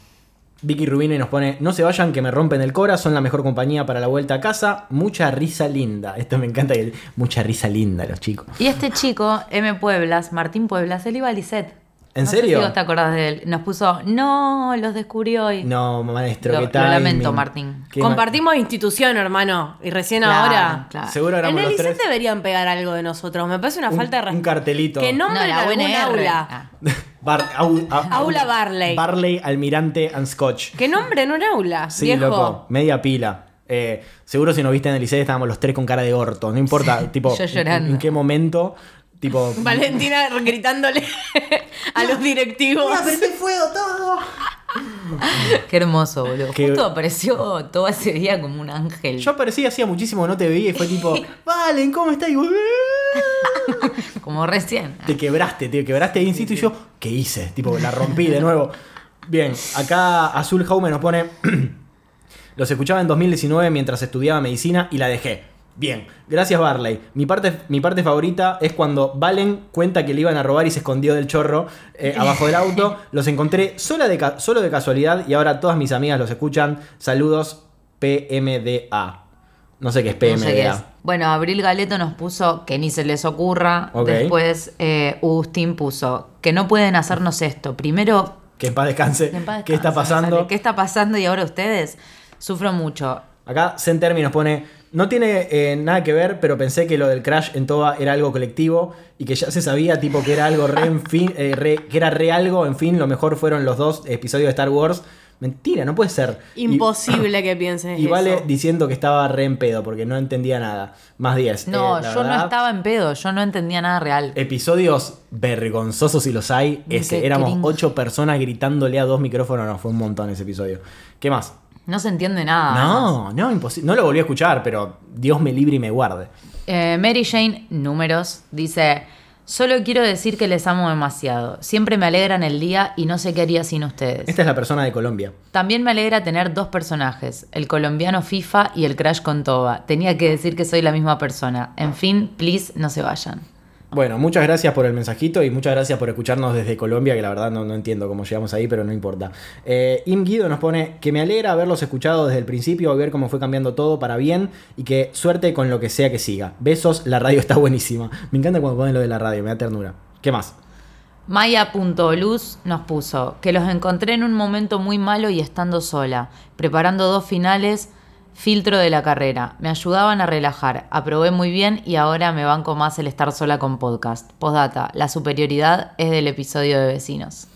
Vicky Rubini nos pone, no se vayan que me rompen el cora, son la mejor compañía para la vuelta a casa. Mucha risa linda. Esto me encanta, mucha risa linda los chicos. Y este chico, M. Pueblas, Martín Pueblas, él iba a Lisset. ¿En No sé serio? si vos te acordás de él. Nos puso, no, los descubrí hoy. No, maestro, Lo- ¿qué lo tal? lamento, Martín. Compartimos institución, hermano. Y recién Claro, ahora. claro. Seguro En el ICET deberían pegar algo de nosotros. Me parece una Un- falta de un respeto. cartelito. Que No, nombren la aula. Ah. Bar- au- a- Aula Barley. Barley, Almirante and Scotch. Que nombren un aula. Sí, viejo. loco, media pila. Eh, seguro si nos viste en el liceo estábamos los tres con cara de orto. No importa, tipo, yo llorando. en qué momento, tipo... Valentina gritándole a los directivos. fuego todo! Qué hermoso, boludo. Qué- Justo apareció todo ese día como un ángel. Yo aparecí hacía muchísimo que no te veía y fue tipo, Valen, ¿cómo estás? Y vos, "Ah". Como recién. te quebraste, te quebraste ahí in situ y yo, ¿qué hice? Tipo, la rompí de nuevo. Bien, acá Azul Jaume nos pone, los escuchaba en 2019 mientras estudiaba medicina y la dejé. Bien, gracias Barley. Mi parte, mi parte favorita es cuando Valen cuenta que le iban a robar y se escondió del chorro eh, abajo del auto. Los encontré solo de, solo de casualidad y ahora todas mis amigas los escuchan. Saludos PMDA. No sé qué es No PMDA. sé qué es. Bueno, Abril Galeto nos puso que ni se les ocurra. Después, eh, Agustín puso que no pueden hacernos esto. Primero, Que en paz descanse. que en paz ¿Qué está pasando? sale. ¿Qué está pasando? Y ahora ustedes. Sufro mucho. Acá Centermi nos pone, no tiene eh, nada que ver, pero pensé que lo del crash en Toba era algo colectivo y que ya se sabía tipo que era algo re en fin, eh, re- que era re algo, en fin, lo mejor fueron los dos episodios de Star Wars. Mentira, no puede ser. Y- Imposible que pienses Y, vale eso. diciendo que estaba re en pedo porque no entendía nada. Más 10. No, Eh, yo no estaba en pedo. Yo no entendía nada real. Episodios vergonzosos si los hay. Ese, qué éramos cringe. ocho personas gritándole a dos micrófonos. No, fue un montón ese episodio. ¿Qué más? No se entiende nada. No, no, imposible. No lo volví a escuchar, pero Dios me libre y me guarde. Eh, Mary Jane Números dice: Solo quiero decir que les amo demasiado. Siempre me alegran el día y no sé qué haría sin ustedes. Esta es la persona de Colombia. También me alegra tener dos personajes, el colombiano FIFA y el Crash con Toba. Tenía que decir que soy la misma persona. En fin, please, no se vayan. Bueno, muchas gracias por el mensajito y muchas gracias por escucharnos desde Colombia, que la verdad no, no entiendo cómo llegamos ahí, pero no importa. Eh, Im Guido nos pone que me alegra haberlos escuchado desde el principio ver cómo fue cambiando todo para bien y que suerte con lo que sea que siga. Besos, la radio está buenísima. Me encanta cuando ponen lo de la radio, me da ternura. ¿Qué más? Maya.luz nos puso que los encontré en un momento muy malo y estando sola, preparando dos finales, filtro de la carrera. Me ayudaban a relajar, aprobé muy bien y ahora me banco más el estar sola con podcast. Postdata, la superioridad es del episodio de vecinos.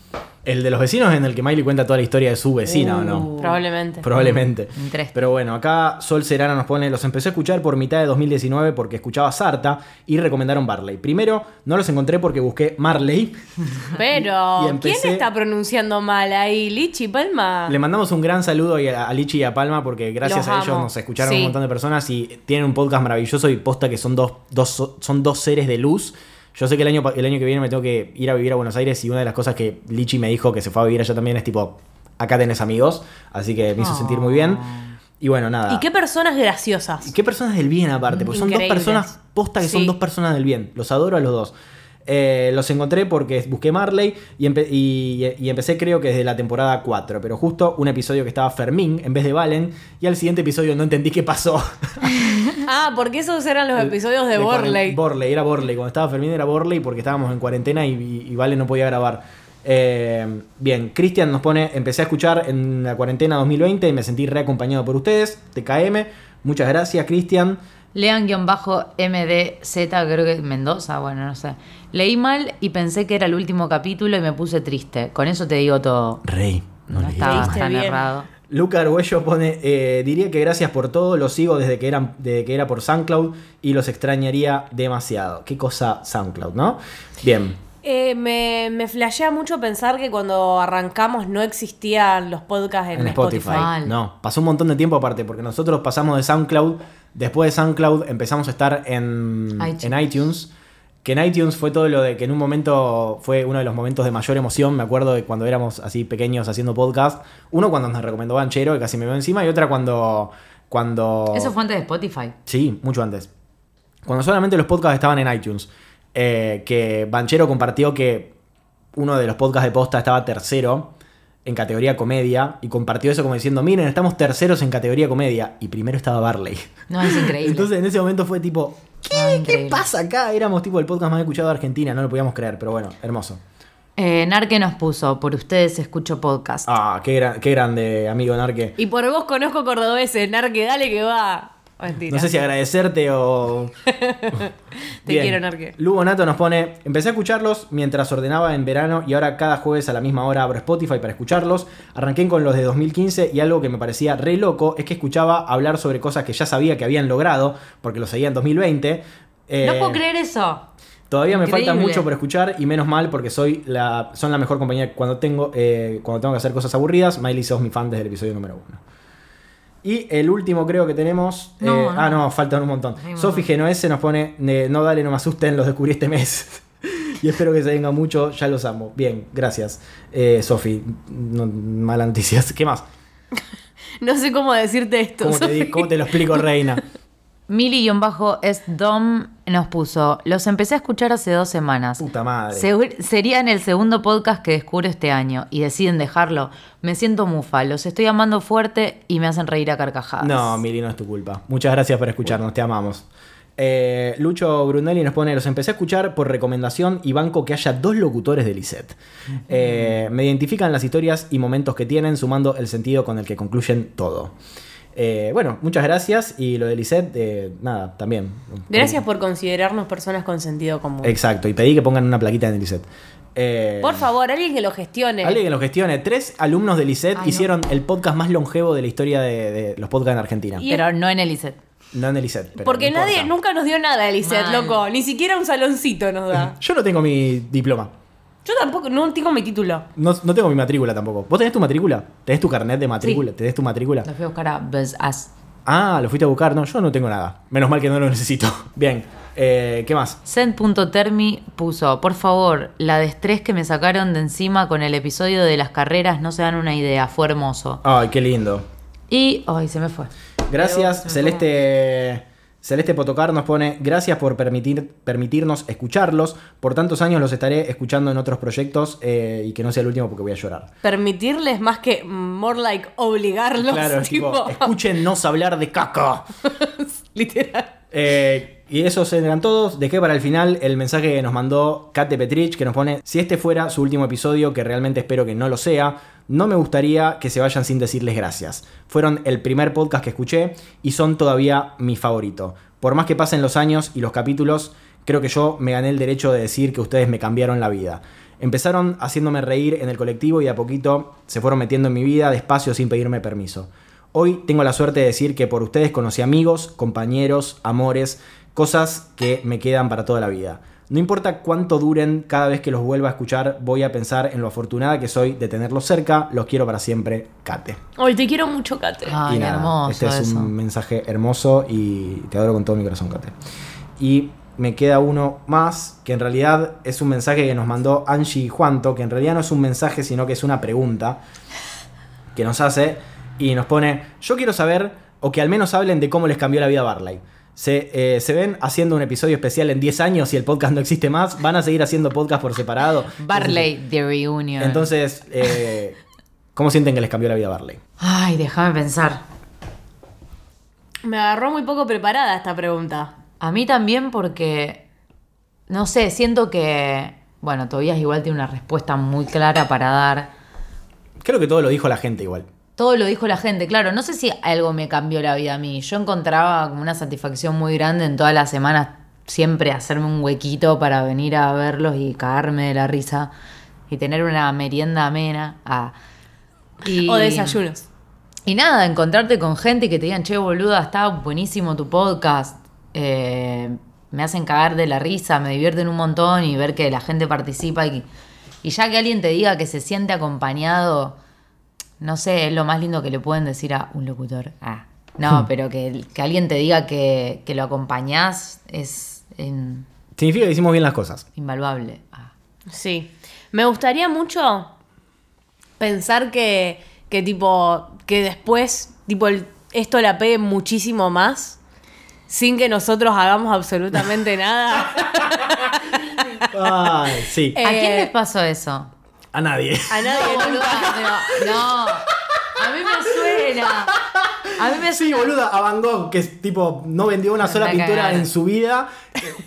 El de los vecinos en el que Miley cuenta toda la historia de su vecina, ¿o no? Probablemente. Probablemente. Entre- Pero bueno, acá Sol Serana nos pone, los empecé a escuchar por mitad de 2019 porque escuchaba Sarta y recomendaron Barley. Primero, no los encontré porque busqué Marley. Pero, Y empecé- ¿quién está pronunciando mal ahí? ¿Lichi Palma? Le mandamos un gran saludo a a Lichi y a Palma porque gracias Los a ellos nos escucharon Sí. un montón de personas y tienen un podcast maravilloso y posta que son dos, dos- son dos seres de luz. Yo sé que el año, el año que viene me tengo que ir a vivir a Buenos Aires y una de las cosas que Lichi me dijo que se fue a vivir allá también es tipo, acá tenés amigos, así que me hizo sentir muy bien. Y bueno, nada. ¿Y qué personas graciosas? Y qué personas del bien aparte, porque son dos personas, posta que son dos personas del bien. Los adoro a los dos. Eh, los encontré porque busqué Marley y, empe- y- y empecé creo que desde la temporada 4, pero justo un episodio que estaba Fermín en vez de Valen y al siguiente episodio no entendí qué pasó. Ah, porque esos eran los episodios de cuaren- Borley. Borley, era Borley. Cuando estaba Fermín era Borley porque estábamos en cuarentena y Valen no podía grabar. Eh, bien, Cristian nos pone, empecé a escuchar en la cuarentena 2020 y me sentí reacompañado por ustedes, TKM. Muchas gracias, Cristian. Lean-MDZ, creo que Mendoza, bueno, no sé. Leí mal y pensé que era el último capítulo y me puse triste. Con eso te digo todo. Rey. No, estaba tan bien. errado. Luca Arguello pone, eh, diría que gracias por todo, lo sigo desde que, eran, desde que era por SoundCloud y los extrañaría demasiado. Qué cosa SoundCloud, ¿no? Bien. Eh, me, me flashea mucho pensar que cuando arrancamos no existían los podcasts en, En Spotify. No, pasó un montón de tiempo aparte, porque nosotros pasamos de SoundCloud, después de SoundCloud empezamos a estar en iTunes. en iTunes. Que en iTunes fue todo lo de que en un momento fue uno de los momentos de mayor emoción. Me acuerdo de cuando éramos así pequeños haciendo podcast. Uno cuando nos recomendó Banchero, que casi me veo encima, y otra cuando. cuando Eso fue antes de Spotify. Sí, mucho antes. Cuando solamente los podcasts estaban en iTunes. Eh, que Banchero compartió que uno de los podcasts de posta estaba tercero. en categoría comedia y compartió eso como diciendo, miren, estamos terceros en categoría comedia y primero estaba Barley. No, es increíble. Entonces en ese momento fue tipo, No, ¿qué increíble. pasa acá? Éramos tipo el podcast más escuchado de Argentina, no lo podíamos creer, pero bueno, hermoso. Eh, Narque nos puso, por ustedes escucho podcast. Ah, qué, gran- qué grande, amigo Narque. Y por vos conozco cordobeses, Narque, dale que va. Mentira. No sé si agradecerte o. Te quiero, Narque. Lugo Nato nos pone: Empecé a escucharlos mientras ordenaba en verano y ahora cada jueves a la misma hora abro Spotify para escucharlos. Arranqué con los de 2015 y algo que me parecía re loco es que escuchaba hablar sobre cosas que ya sabía que habían logrado porque los seguía en 2020. Eh, no puedo creer eso. Todavía me falta mucho por escuchar y menos mal porque soy la, son la mejor compañía cuando tengo, eh, cuando tengo que hacer cosas aburridas. Miley sos mi fan desde el episodio número uno. Y el último creo que tenemos. No, eh, no. Ah, no, faltan un montón. Sofi Genoese nos pone: No dale, no me asusten, los descubrí este mes. y espero que se venga mucho, ya los amo. Bien, gracias. Eh, Sofi, no, malas noticias. ¿Qué más? No sé cómo decirte esto. ¿Cómo te, di- Sofi. cómo te lo explico, reina? Mili-es-dom nos puso, los empecé a escuchar hace dos semanas. Puta madre. Segu- serían el segundo podcast que descubro este año y deciden dejarlo. Me siento mufa, los estoy amando fuerte y me hacen reír a carcajadas. No, Mili, no es tu culpa. Muchas gracias por escucharnos, te amamos. Eh, Lucho Brunelli nos pone, los empecé a escuchar por recomendación y banco que haya dos locutores de Lisette. Eh, me identifican las historias y momentos que tienen, sumando el sentido con el que concluyen todo. Eh, bueno, muchas gracias y lo de Lisette, eh, nada, también. Gracias por considerarnos personas con sentido común. Exacto, y pedí que pongan una plaquita en Lisette. Eh, Por favor, alguien que lo gestione. Alguien que lo gestione. Tres alumnos de Lisette Ay, no. hicieron el podcast más longevo de la historia de, de los podcasts en Argentina. Y- Pero no en el ISET. No en el Lisette. Porque no nadie importa. nunca nos dio nada, Elisette, Mal. loco. Ni siquiera un saloncito nos da. Yo no tengo mi diploma. Yo tampoco, no tengo mi título. No, no tengo mi matrícula tampoco. ¿Vos tenés tu matrícula? ¿Tenés tu carnet de matrícula? Sí. ¿Tenés tu matrícula? Lo fui a buscar a Buzz Ass. Ah, lo fuiste a buscar. No, yo no tengo nada. Menos mal que no lo necesito. Bien. Eh, ¿Qué más? Send.termi puso, por favor, la de estrés que me sacaron de encima con el episodio de las carreras, no se dan una idea, fue hermoso. Ay, qué lindo. Y, ay, se me fue. Gracias, Celeste. Celeste Potocar nos pone, gracias por permitir, permitirnos escucharlos. Por tantos años los estaré escuchando en otros proyectos eh, y que no sea el último porque voy a llorar. Permitirles más que more like obligarlos. Claro, tipo, tipo, escúchennos hablar de caca. literal. Eh, y esos eran todos. Dejé para el final el mensaje que nos mandó Kate Petrich, que nos pone: Si este fuera su último episodio, que realmente espero que no lo sea, no me gustaría que se vayan sin decirles gracias. Fueron el primer podcast que escuché y son todavía mi favorito. Por más que pasen los años y los capítulos, creo que yo me gané el derecho de decir que ustedes me cambiaron la vida. Empezaron haciéndome reír en el colectivo y a poquito se fueron metiendo en mi vida despacio sin pedirme permiso. Hoy tengo la suerte de decir que por ustedes conocí amigos, compañeros, amores, cosas que me quedan para toda la vida. No importa cuánto duren, cada vez que los vuelva a escuchar voy a pensar en lo afortunada que soy de tenerlos cerca. Los quiero para siempre, Kate. Hoy te quiero mucho, Kate. Ay, y nada, hermoso este es eso. un mensaje hermoso y te adoro con todo mi corazón, Kate. Y me queda uno más, que en realidad es un mensaje que nos mandó Angie Juanto, que en realidad no es un mensaje, sino que es una pregunta que nos hace y nos pone, yo quiero saber, o que al menos hablen de cómo les cambió la vida a Barley. Se, eh, se ven haciendo un episodio especial en 10 años y el podcast no existe más, van a seguir haciendo podcast por separado. Barley, The Reunion. Entonces, eh, ¿cómo sienten que les cambió la vida a Barley? Ay, déjame pensar. Me agarró muy poco preparada esta pregunta. A mí también porque, no sé, siento que, bueno, Tobias igual tiene una respuesta muy clara para dar. Creo que todo lo dijo la gente igual. Todo lo dijo la gente, claro. No sé si algo me cambió la vida a mí. Yo encontraba como una satisfacción muy grande en todas las semanas siempre hacerme un huequito para venir a verlos y cagarme de la risa y tener una merienda amena. Ah. Y- O desayunos. Y nada, encontrarte con gente que te digan, che, boluda, está buenísimo tu podcast. eh, me hacen cagar de la risa, me divierten un montón y ver que la gente participa y, y ya que alguien te diga que se siente acompañado, no sé, es lo más lindo que le pueden decir a un locutor. Ah, no, pero que, que alguien te diga que, que lo acompañás es Significa que hicimos bien las cosas. invaluable. Ah. Sí. Me gustaría mucho pensar que, que tipo, que después, tipo, el- esto la pegue muchísimo más sin que nosotros hagamos absolutamente nada. Ay, sí. ¿A quién Eh, les pasó eso? A nadie. A nadie No, nunca. no. A mí me suena. A mí me Sí, suena. boluda, a Van Gogh, que es tipo, no vendió una Me sola pintura en su vida.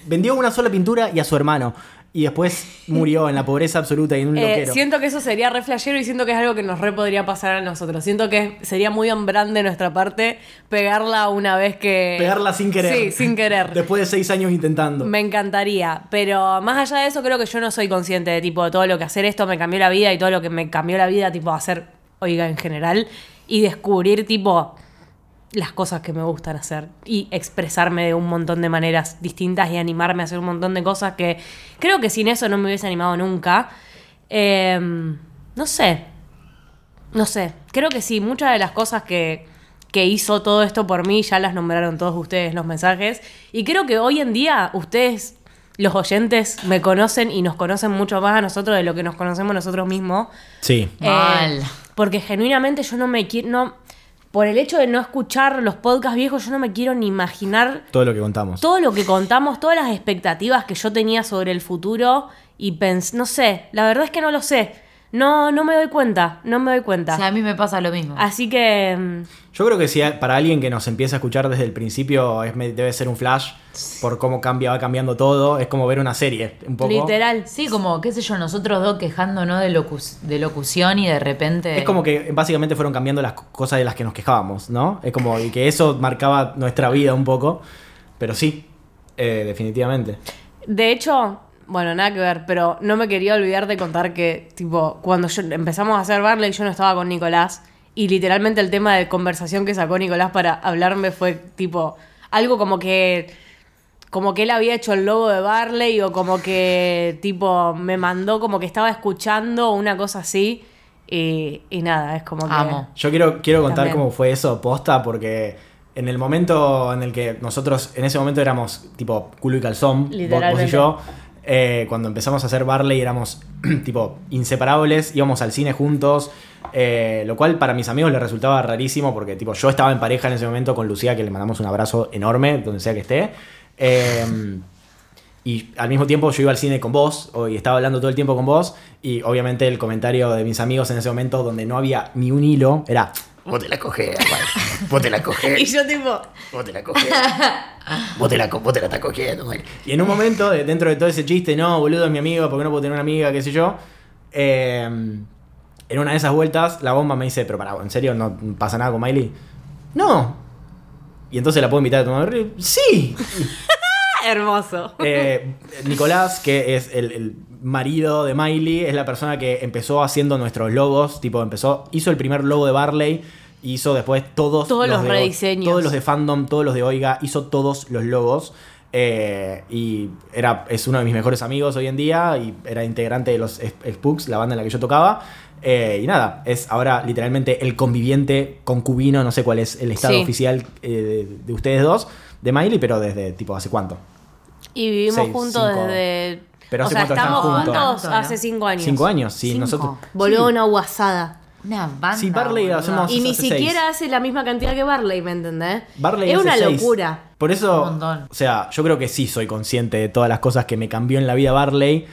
Vendió una sola pintura y a su hermano. Y después murió en la pobreza absoluta y en un Eh, loquero. siento que eso sería re flashero y siento que es algo que nos re podría pasar a nosotros. Siento que sería muy on brand de nuestra parte pegarla una vez que. Pegarla sin querer. Sí, sin querer. Después de seis años intentando. Me encantaría, pero más allá de eso creo que yo no soy consciente de tipo todo lo que hacer esto me cambió la vida y todo lo que me cambió la vida tipo hacer oiga en general y descubrir tipo las cosas que me gustan hacer y expresarme de un montón de maneras distintas y animarme a hacer un montón de cosas que creo que sin eso no me hubiese animado nunca. Eh, no sé, no sé, creo que sí, muchas de las cosas que, que hizo todo esto por mí ya las nombraron todos ustedes los mensajes. Y creo que hoy en día ustedes, los oyentes, me conocen y nos conocen mucho más a nosotros de lo que nos conocemos nosotros mismos. Sí. Mal. Eh, porque genuinamente yo no me quiero. No, por el hecho de no escuchar los podcasts viejos, yo no me quiero ni imaginar Todo lo que contamos. todo lo que contamos, todas las expectativas que yo tenía sobre el futuro y pensé, no sé, la verdad es que no lo sé. No, no me doy cuenta, no me doy cuenta. O sea, a mí me pasa lo mismo. Así que mm, Yo creo que si para alguien que nos empieza a escuchar desde el principio es debe ser un flash por cómo cambia, va cambiando todo. Es como ver una serie, un poco. literal. Sí, como, qué sé yo, nosotros dos quejándonos de, locu- de locución y de repente. Es como que básicamente fueron cambiando las co- cosas de las que nos quejábamos, ¿no? Es como y que eso marcaba nuestra vida un poco. Pero sí, eh, definitivamente. De hecho, bueno, nada que ver, pero no me quería olvidar de contar que, tipo, cuando yo empezamos a hacer Barley, yo no estaba con Nicolás. Y literalmente el tema de conversación que sacó Nicolás para hablarme fue tipo algo como que. Como que él había hecho el logo de Barley o como que tipo me mandó como que estaba escuchando una cosa así. Y, y nada, es como que. Amo. Yo quiero, quiero contar También. cómo fue eso, posta, porque en el momento en el que nosotros, en ese momento éramos tipo culo y calzón, vos- vos y yo, eh, cuando empezamos a hacer Barley éramos tipo inseparables, íbamos al cine juntos, eh, lo cual para mis amigos les resultaba rarísimo porque tipo yo estaba en pareja en ese momento con Lucía, que le mandamos un abrazo enorme, donde sea que esté. Eh, y al mismo tiempo yo iba al cine con vos, y estaba hablando todo el tiempo con vos, y obviamente el comentario de mis amigos en ese momento, donde no había ni un hilo, era, vos te la cogés, vos te la Y cogés, yo tipo. vos te la cogés, vos te la, vos te la estás cogiendo. man". Y en un momento, de- dentro de todo ese chiste, no, boludo, es mi amigo, porque no puedo tener una amiga, qué sé yo, eh, en una de esas vueltas, la bomba me dice, pero pará, ¿en serio no pasa nada con Miley? No. Y entonces la puedo invitar a tomar birra?" Sí. Hermoso. Eh, Nicolás, que es el, el marido de Miley, es la persona que empezó haciendo nuestros logos. Tipo, empezó, hizo el primer logo de Barley, hizo después todos, Todos los de- rediseños. Todos los de Fandom, todos los de Oiga, hizo todos los logos. eh, y era, es uno de mis mejores amigos hoy en día y era integrante de los Sp- Spooks, la banda en la que yo tocaba. Eh, y nada, es ahora literalmente el conviviente concubino, no sé cuál es el estado Sí. oficial eh, de, de ustedes dos, de Miley, pero desde tipo hace cuánto. Y vivimos Seis, juntos cinco. desde. Pero o hace sea, cuánto están estamos hace cinco años. Cinco años, sí, Cinco. nosotros. Boludo, Sí. una guasada. Una banda. Sí, Barley Y ni hace siquiera hace la misma cantidad que Barley, ¿me entendés? Barley es hace una seis. locura. Por eso, Un montón. o sea, yo creo que sí soy consciente de todas las cosas que me cambió en la vida Barley.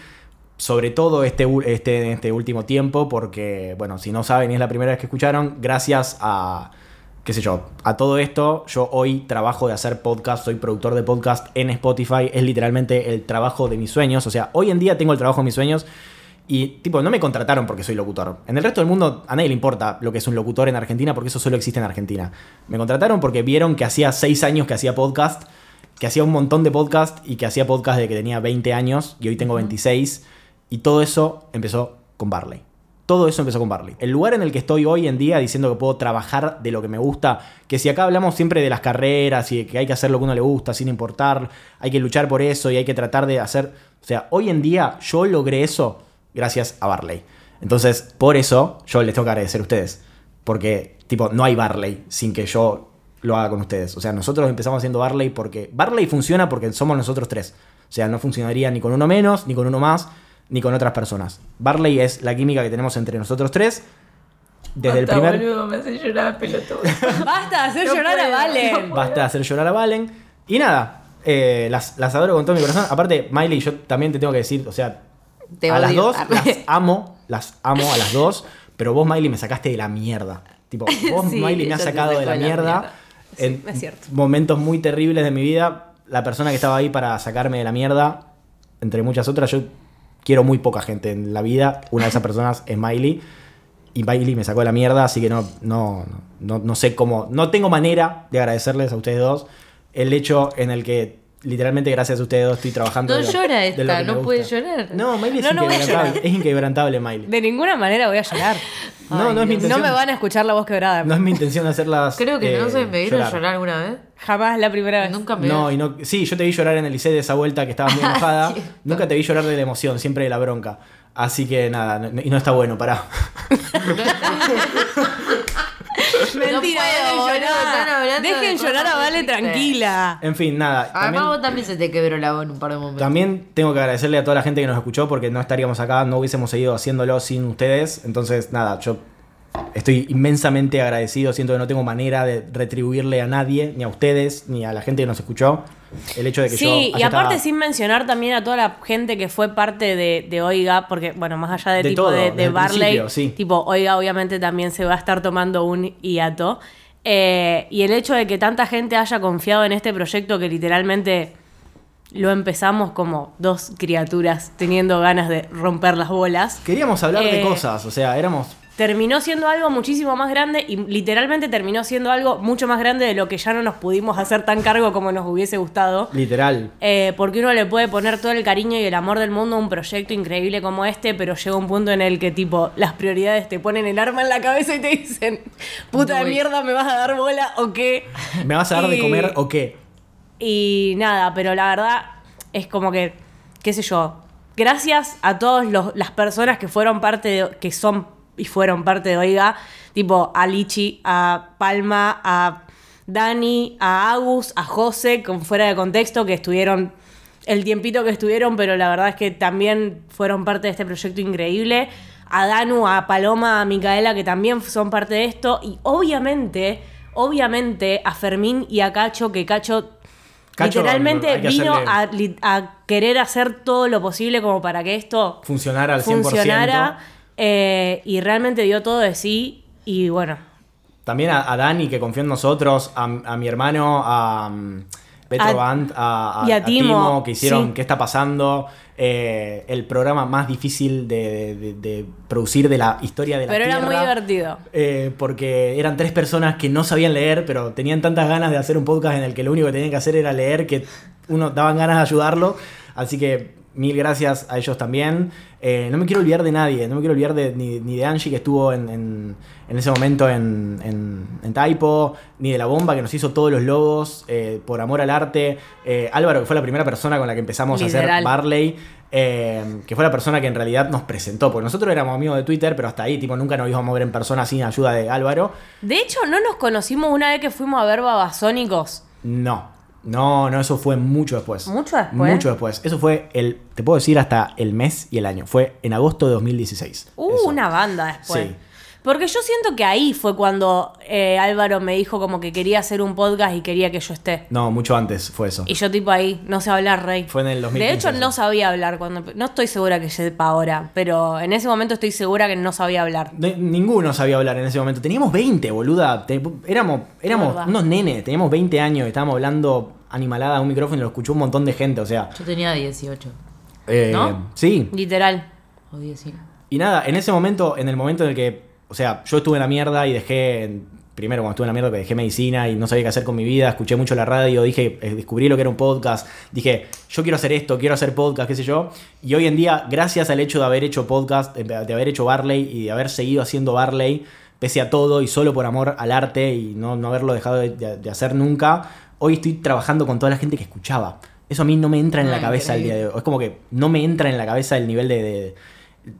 Sobre todo este, este, este último tiempo, porque, bueno, si no saben y es la primera vez que escucharon, gracias a, qué sé yo, a todo esto, yo hoy trabajo de hacer podcast, soy productor de podcast en Spotify, es literalmente el trabajo de mis sueños, o sea, hoy en día tengo el trabajo de mis sueños y, tipo, no me contrataron porque soy locutor. En el resto del mundo a nadie le importa lo que es un locutor en Argentina porque eso solo existe en Argentina. Me contrataron porque vieron que hacía seis años que hacía podcast, que hacía un montón de podcast y que hacía podcast de que tenía 20 años y hoy tengo 26. Y todo eso empezó con Barley. Todo eso empezó con Barley. El lugar en el que estoy hoy en día diciendo que puedo trabajar de lo que me gusta, que si acá hablamos siempre de las carreras y de que hay que hacer lo que uno le gusta sin importar, hay que luchar por eso y hay que tratar de hacer... O sea, hoy en día yo logré eso gracias a Barley. Entonces, por eso yo les tengo que agradecer a ustedes. Porque, tipo, no hay Barley sin que yo lo haga con ustedes. O sea, nosotros empezamos haciendo Barley porque Barley funciona porque somos nosotros tres. O sea, no funcionaría ni con uno menos, ni con uno más, ni con otras personas. Barley es la química que tenemos entre nosotros tres. Desde el Basta, primer... boludo, me hace llorar pelotudo. Basta de hacer No llorar a Valen. Basta de hacer llorar a Valen. Y nada, eh, las, las adoro con todo mi corazón. Aparte, Miley, yo también te tengo que decir, o sea, Te a las dos las amo, las amo a las dos, pero vos, Miley, me sacaste de la mierda. Tipo, vos, Sí, Miley, me has sacado de la mierda. mierda. En es cierto. momentos muy terribles de mi vida, la persona que estaba ahí para sacarme de la mierda, entre muchas otras, yo quiero muy poca gente en la vida. Una de esas personas es Miley. Y Miley me sacó de la mierda, así que no, no, no, no sé cómo. No tengo manera de agradecerles a ustedes dos el hecho en el que literalmente gracias a ustedes dos estoy trabajando. No de lo- llora de lo esta, no puede llorar. No, Miley es No, no inquebrantable. llorar. es inquebrantable, Miley. De ninguna manera voy a llorar. No, no es mi intención. No me van a escuchar la voz quebrada. No es mi intención hacerlas. Creo que no eh, sé, me vieron llorar. alguna vez. Jamás la primera vez. Nunca me No, y no. Sí, yo te vi llorar en el liceo de esa vuelta que estabas muy enojada. Nunca te vi llorar de la emoción, siempre de la bronca. Así que nada, no- y no está bueno, pará. Mentira, No puedo, dejen boludo, llorar. de Dejen llorar a Vale tranquila. En fin, nada. Además, También, vos también se te quebró la voz en un par de momentos. también tengo que agradecerle a toda la gente que nos escuchó porque no estaríamos acá, no hubiésemos seguido haciéndolo sin ustedes. Entonces, nada, yo estoy inmensamente agradecido. Siento que no tengo manera de retribuirle a nadie, ni a ustedes, ni a la gente que nos escuchó, el hecho de que yo. Sí, y aparte sin mencionar también a toda la gente que fue parte de, de Oiga, porque bueno, más allá de, De tipo todo, de, de Barley, sí. tipo Oiga obviamente también se va a estar tomando un hiato. Eh, y el hecho de que tanta gente haya confiado en este proyecto que literalmente lo empezamos como dos criaturas teniendo ganas de romper las bolas. Queríamos hablar de Eh, cosas, o sea, éramos terminó siendo algo muchísimo más grande y literalmente terminó siendo algo mucho más grande de lo que ya no nos pudimos hacer tan cargo como nos hubiese gustado. literal. Eh, porque uno le puede poner todo el cariño y el amor del mundo a un proyecto increíble como este, pero llega un punto en el que, tipo, las prioridades te ponen el arma en la cabeza y te dicen, puta de mierda, ¿me vas a dar bola o qué? ¿Me vas a dar de comer o qué? Y nada, pero la verdad es como que, qué sé yo, gracias a todas las personas que fueron parte de, que son y fueron parte de Oiga, tipo a Lichi, a Palma, a Dani, a Agus, a José, con fuera de contexto, que estuvieron el tiempito que estuvieron, pero la verdad es que también fueron parte de este proyecto increíble. A Danu, a Paloma, a Micaela, que también son parte de esto. Y obviamente, obviamente, a Fermín y a Cacho, que Cacho, Cacho, literalmente vino a, querer hacer todo lo posible como para que esto Funcionar al 100%. funcionara. Eh, y realmente dio todo de sí. Y bueno, También a, a Dani, que confió en nosotros, a, a mi hermano, a um, Petro A- Band, a, a- y a a Timo, que hicieron sí. qué está pasando. eh, el programa más difícil de, de- de producir de la historia de la pero era muy divertido. Eh, porque eran tres personas que no sabían leer, pero tenían tantas ganas de hacer un podcast en el que lo único que tenían que hacer era leer que uno daban ganas de ayudarlo. Así que mil gracias a ellos también. Eh, no me quiero olvidar de nadie, no me quiero olvidar de, ni, ni de Angie que estuvo en, en- en ese momento en, en, en Taipo, ni de la bomba que nos hizo todos los logos eh, por amor al arte. Eh, Álvaro, que fue la primera persona con la que empezamos a hacer. Barley. eh, que fue la persona que en realidad nos presentó, porque nosotros éramos amigos de Twitter, pero hasta ahí, tipo, nunca nos íbamos a ver en persona sin ayuda de Álvaro. De hecho, ¿no nos conocimos una vez que fuimos a ver Babasónicos? No, no, no, eso fue mucho después. ¿Mucho después? Mucho después. Eso fue el, te puedo decir hasta el mes y el año. Fue en agosto de 2016. Uh, Eso. una banda después. Sí. Porque yo siento que ahí fue cuando eh, Álvaro me dijo como que quería hacer un podcast y quería que yo esté. No, mucho antes fue eso. Y yo tipo ahí, no sé hablar, Rey. Fue en el 2015 De hecho, no sabía hablar cuando... No estoy segura que sepa ahora, pero en ese momento estoy segura que no sabía hablar. De- ninguno sabía hablar en ese momento. Teníamos 20, boluda. Te- éramos éramos unos nenes, teníamos 20 años, estábamos hablando animalada a un micrófono y lo escuchó un montón de gente. O sea, Yo tenía 18 eh, ¿No? sí. Literal. o 19. Y nada, en ese momento, en el momento en el que, o sea, yo estuve en la mierda y dejé, primero cuando estuve en la mierda dejé medicina y no sabía qué hacer con mi vida, escuché mucho la radio, dije, eh, descubrí lo que era un podcast, dije, yo quiero hacer esto, quiero hacer podcast, qué sé yo. Y hoy en día, gracias al hecho de haber hecho podcast, de de haber hecho Barley y de haber seguido haciendo Barley, pese a todo y solo por amor al arte y no, no haberlo dejado de, de- de hacer nunca, hoy estoy trabajando con toda la gente que escuchaba. Eso a mí no me entra en la Ah, cabeza el día de hoy. Es como que no me entra en la cabeza el nivel de- de,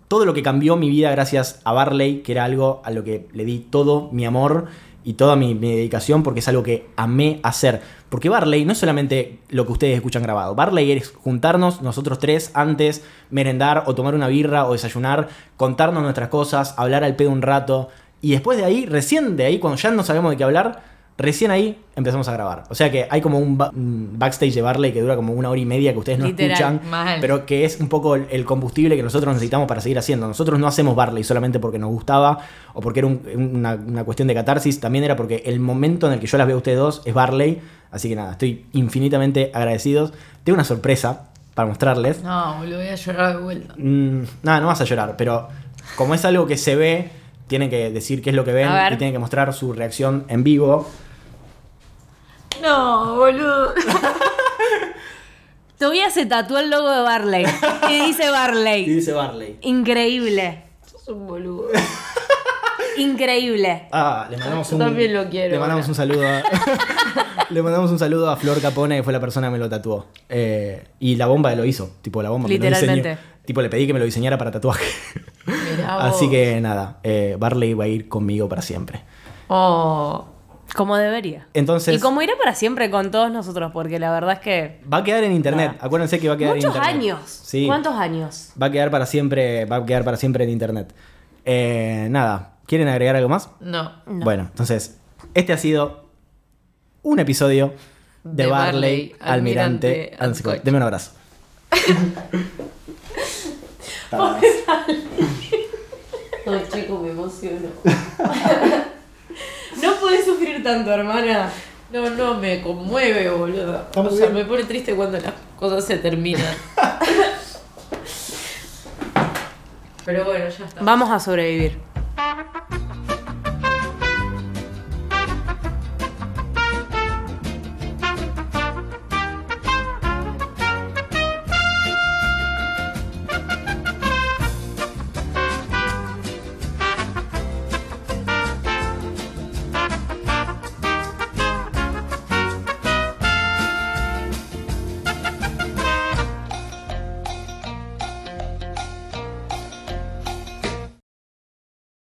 todo lo que cambió mi vida gracias a Barley, que era algo a lo que le di todo mi amor y toda mi, dedicación, porque es algo que amé hacer. Porque Barley no es solamente lo que ustedes escuchan grabado. Barley es juntarnos nosotros tres antes, merendar o tomar una birra o desayunar, contarnos nuestras cosas, hablar al pedo un rato. Y después de ahí, recién de ahí, cuando ya no sabemos de qué hablar, Recién ahí empezamos a grabar. O sea que hay como un, ba- un backstage de Barley que dura como una hora y media que ustedes no Literal, escuchan, mal. pero que es un poco el, el combustible que nosotros necesitamos para seguir haciendo. Nosotros no hacemos Barley solamente porque nos gustaba o porque era un- una, una cuestión de catarsis, también era porque el momento en el que yo las veo a ustedes dos es Barley. Así que nada, estoy infinitamente agradecidos. Tengo una sorpresa para mostrarles. No, boludo, voy a llorar de vuelta. Mm, nada, no vas a llorar, pero como es algo que se ve, tienen que decir qué es lo que ven y tienen que mostrar su reacción en vivo. No, boludo. Todavía se tatuó el logo de Barley. Y dice Y Barley. dice Barley. Increíble. Sos un boludo. Increíble. Ah, le mandamos un. también lo quiero, Le mandamos un saludo a. le mandamos un saludo a Flor Capone, que fue la persona que me lo tatuó. Eh, y la bomba lo hizo. Tipo, la bomba me lo Literalmente. diseñó. Tipo, le pedí que me lo diseñara para tatuaje. Mirá Así vos. que nada, eh, Barley va a ir conmigo para siempre. Oh. Como debería. Entonces- Y como irá para siempre con todos nosotros, porque la verdad es que. Va a quedar en internet. Nada. Acuérdense que va a quedar Muchos en internet. años. Sí. ¿Cuántos años? Va a quedar para siempre, va a quedar para siempre en internet. Eh, nada, ¿quieren agregar algo más? No. No. Bueno, entonces, este ha sido un episodio de, De Barley, Barley, Almirante, Almirante, Deme un abrazo. Ay, chico, me emociono. no podés sufrir tanto, hermana. No, no, me conmueve, boludo. Está muy o sea, bien. me pone triste cuando las cosas se terminan. Pero bueno, ya está. Vamos a sobrevivir.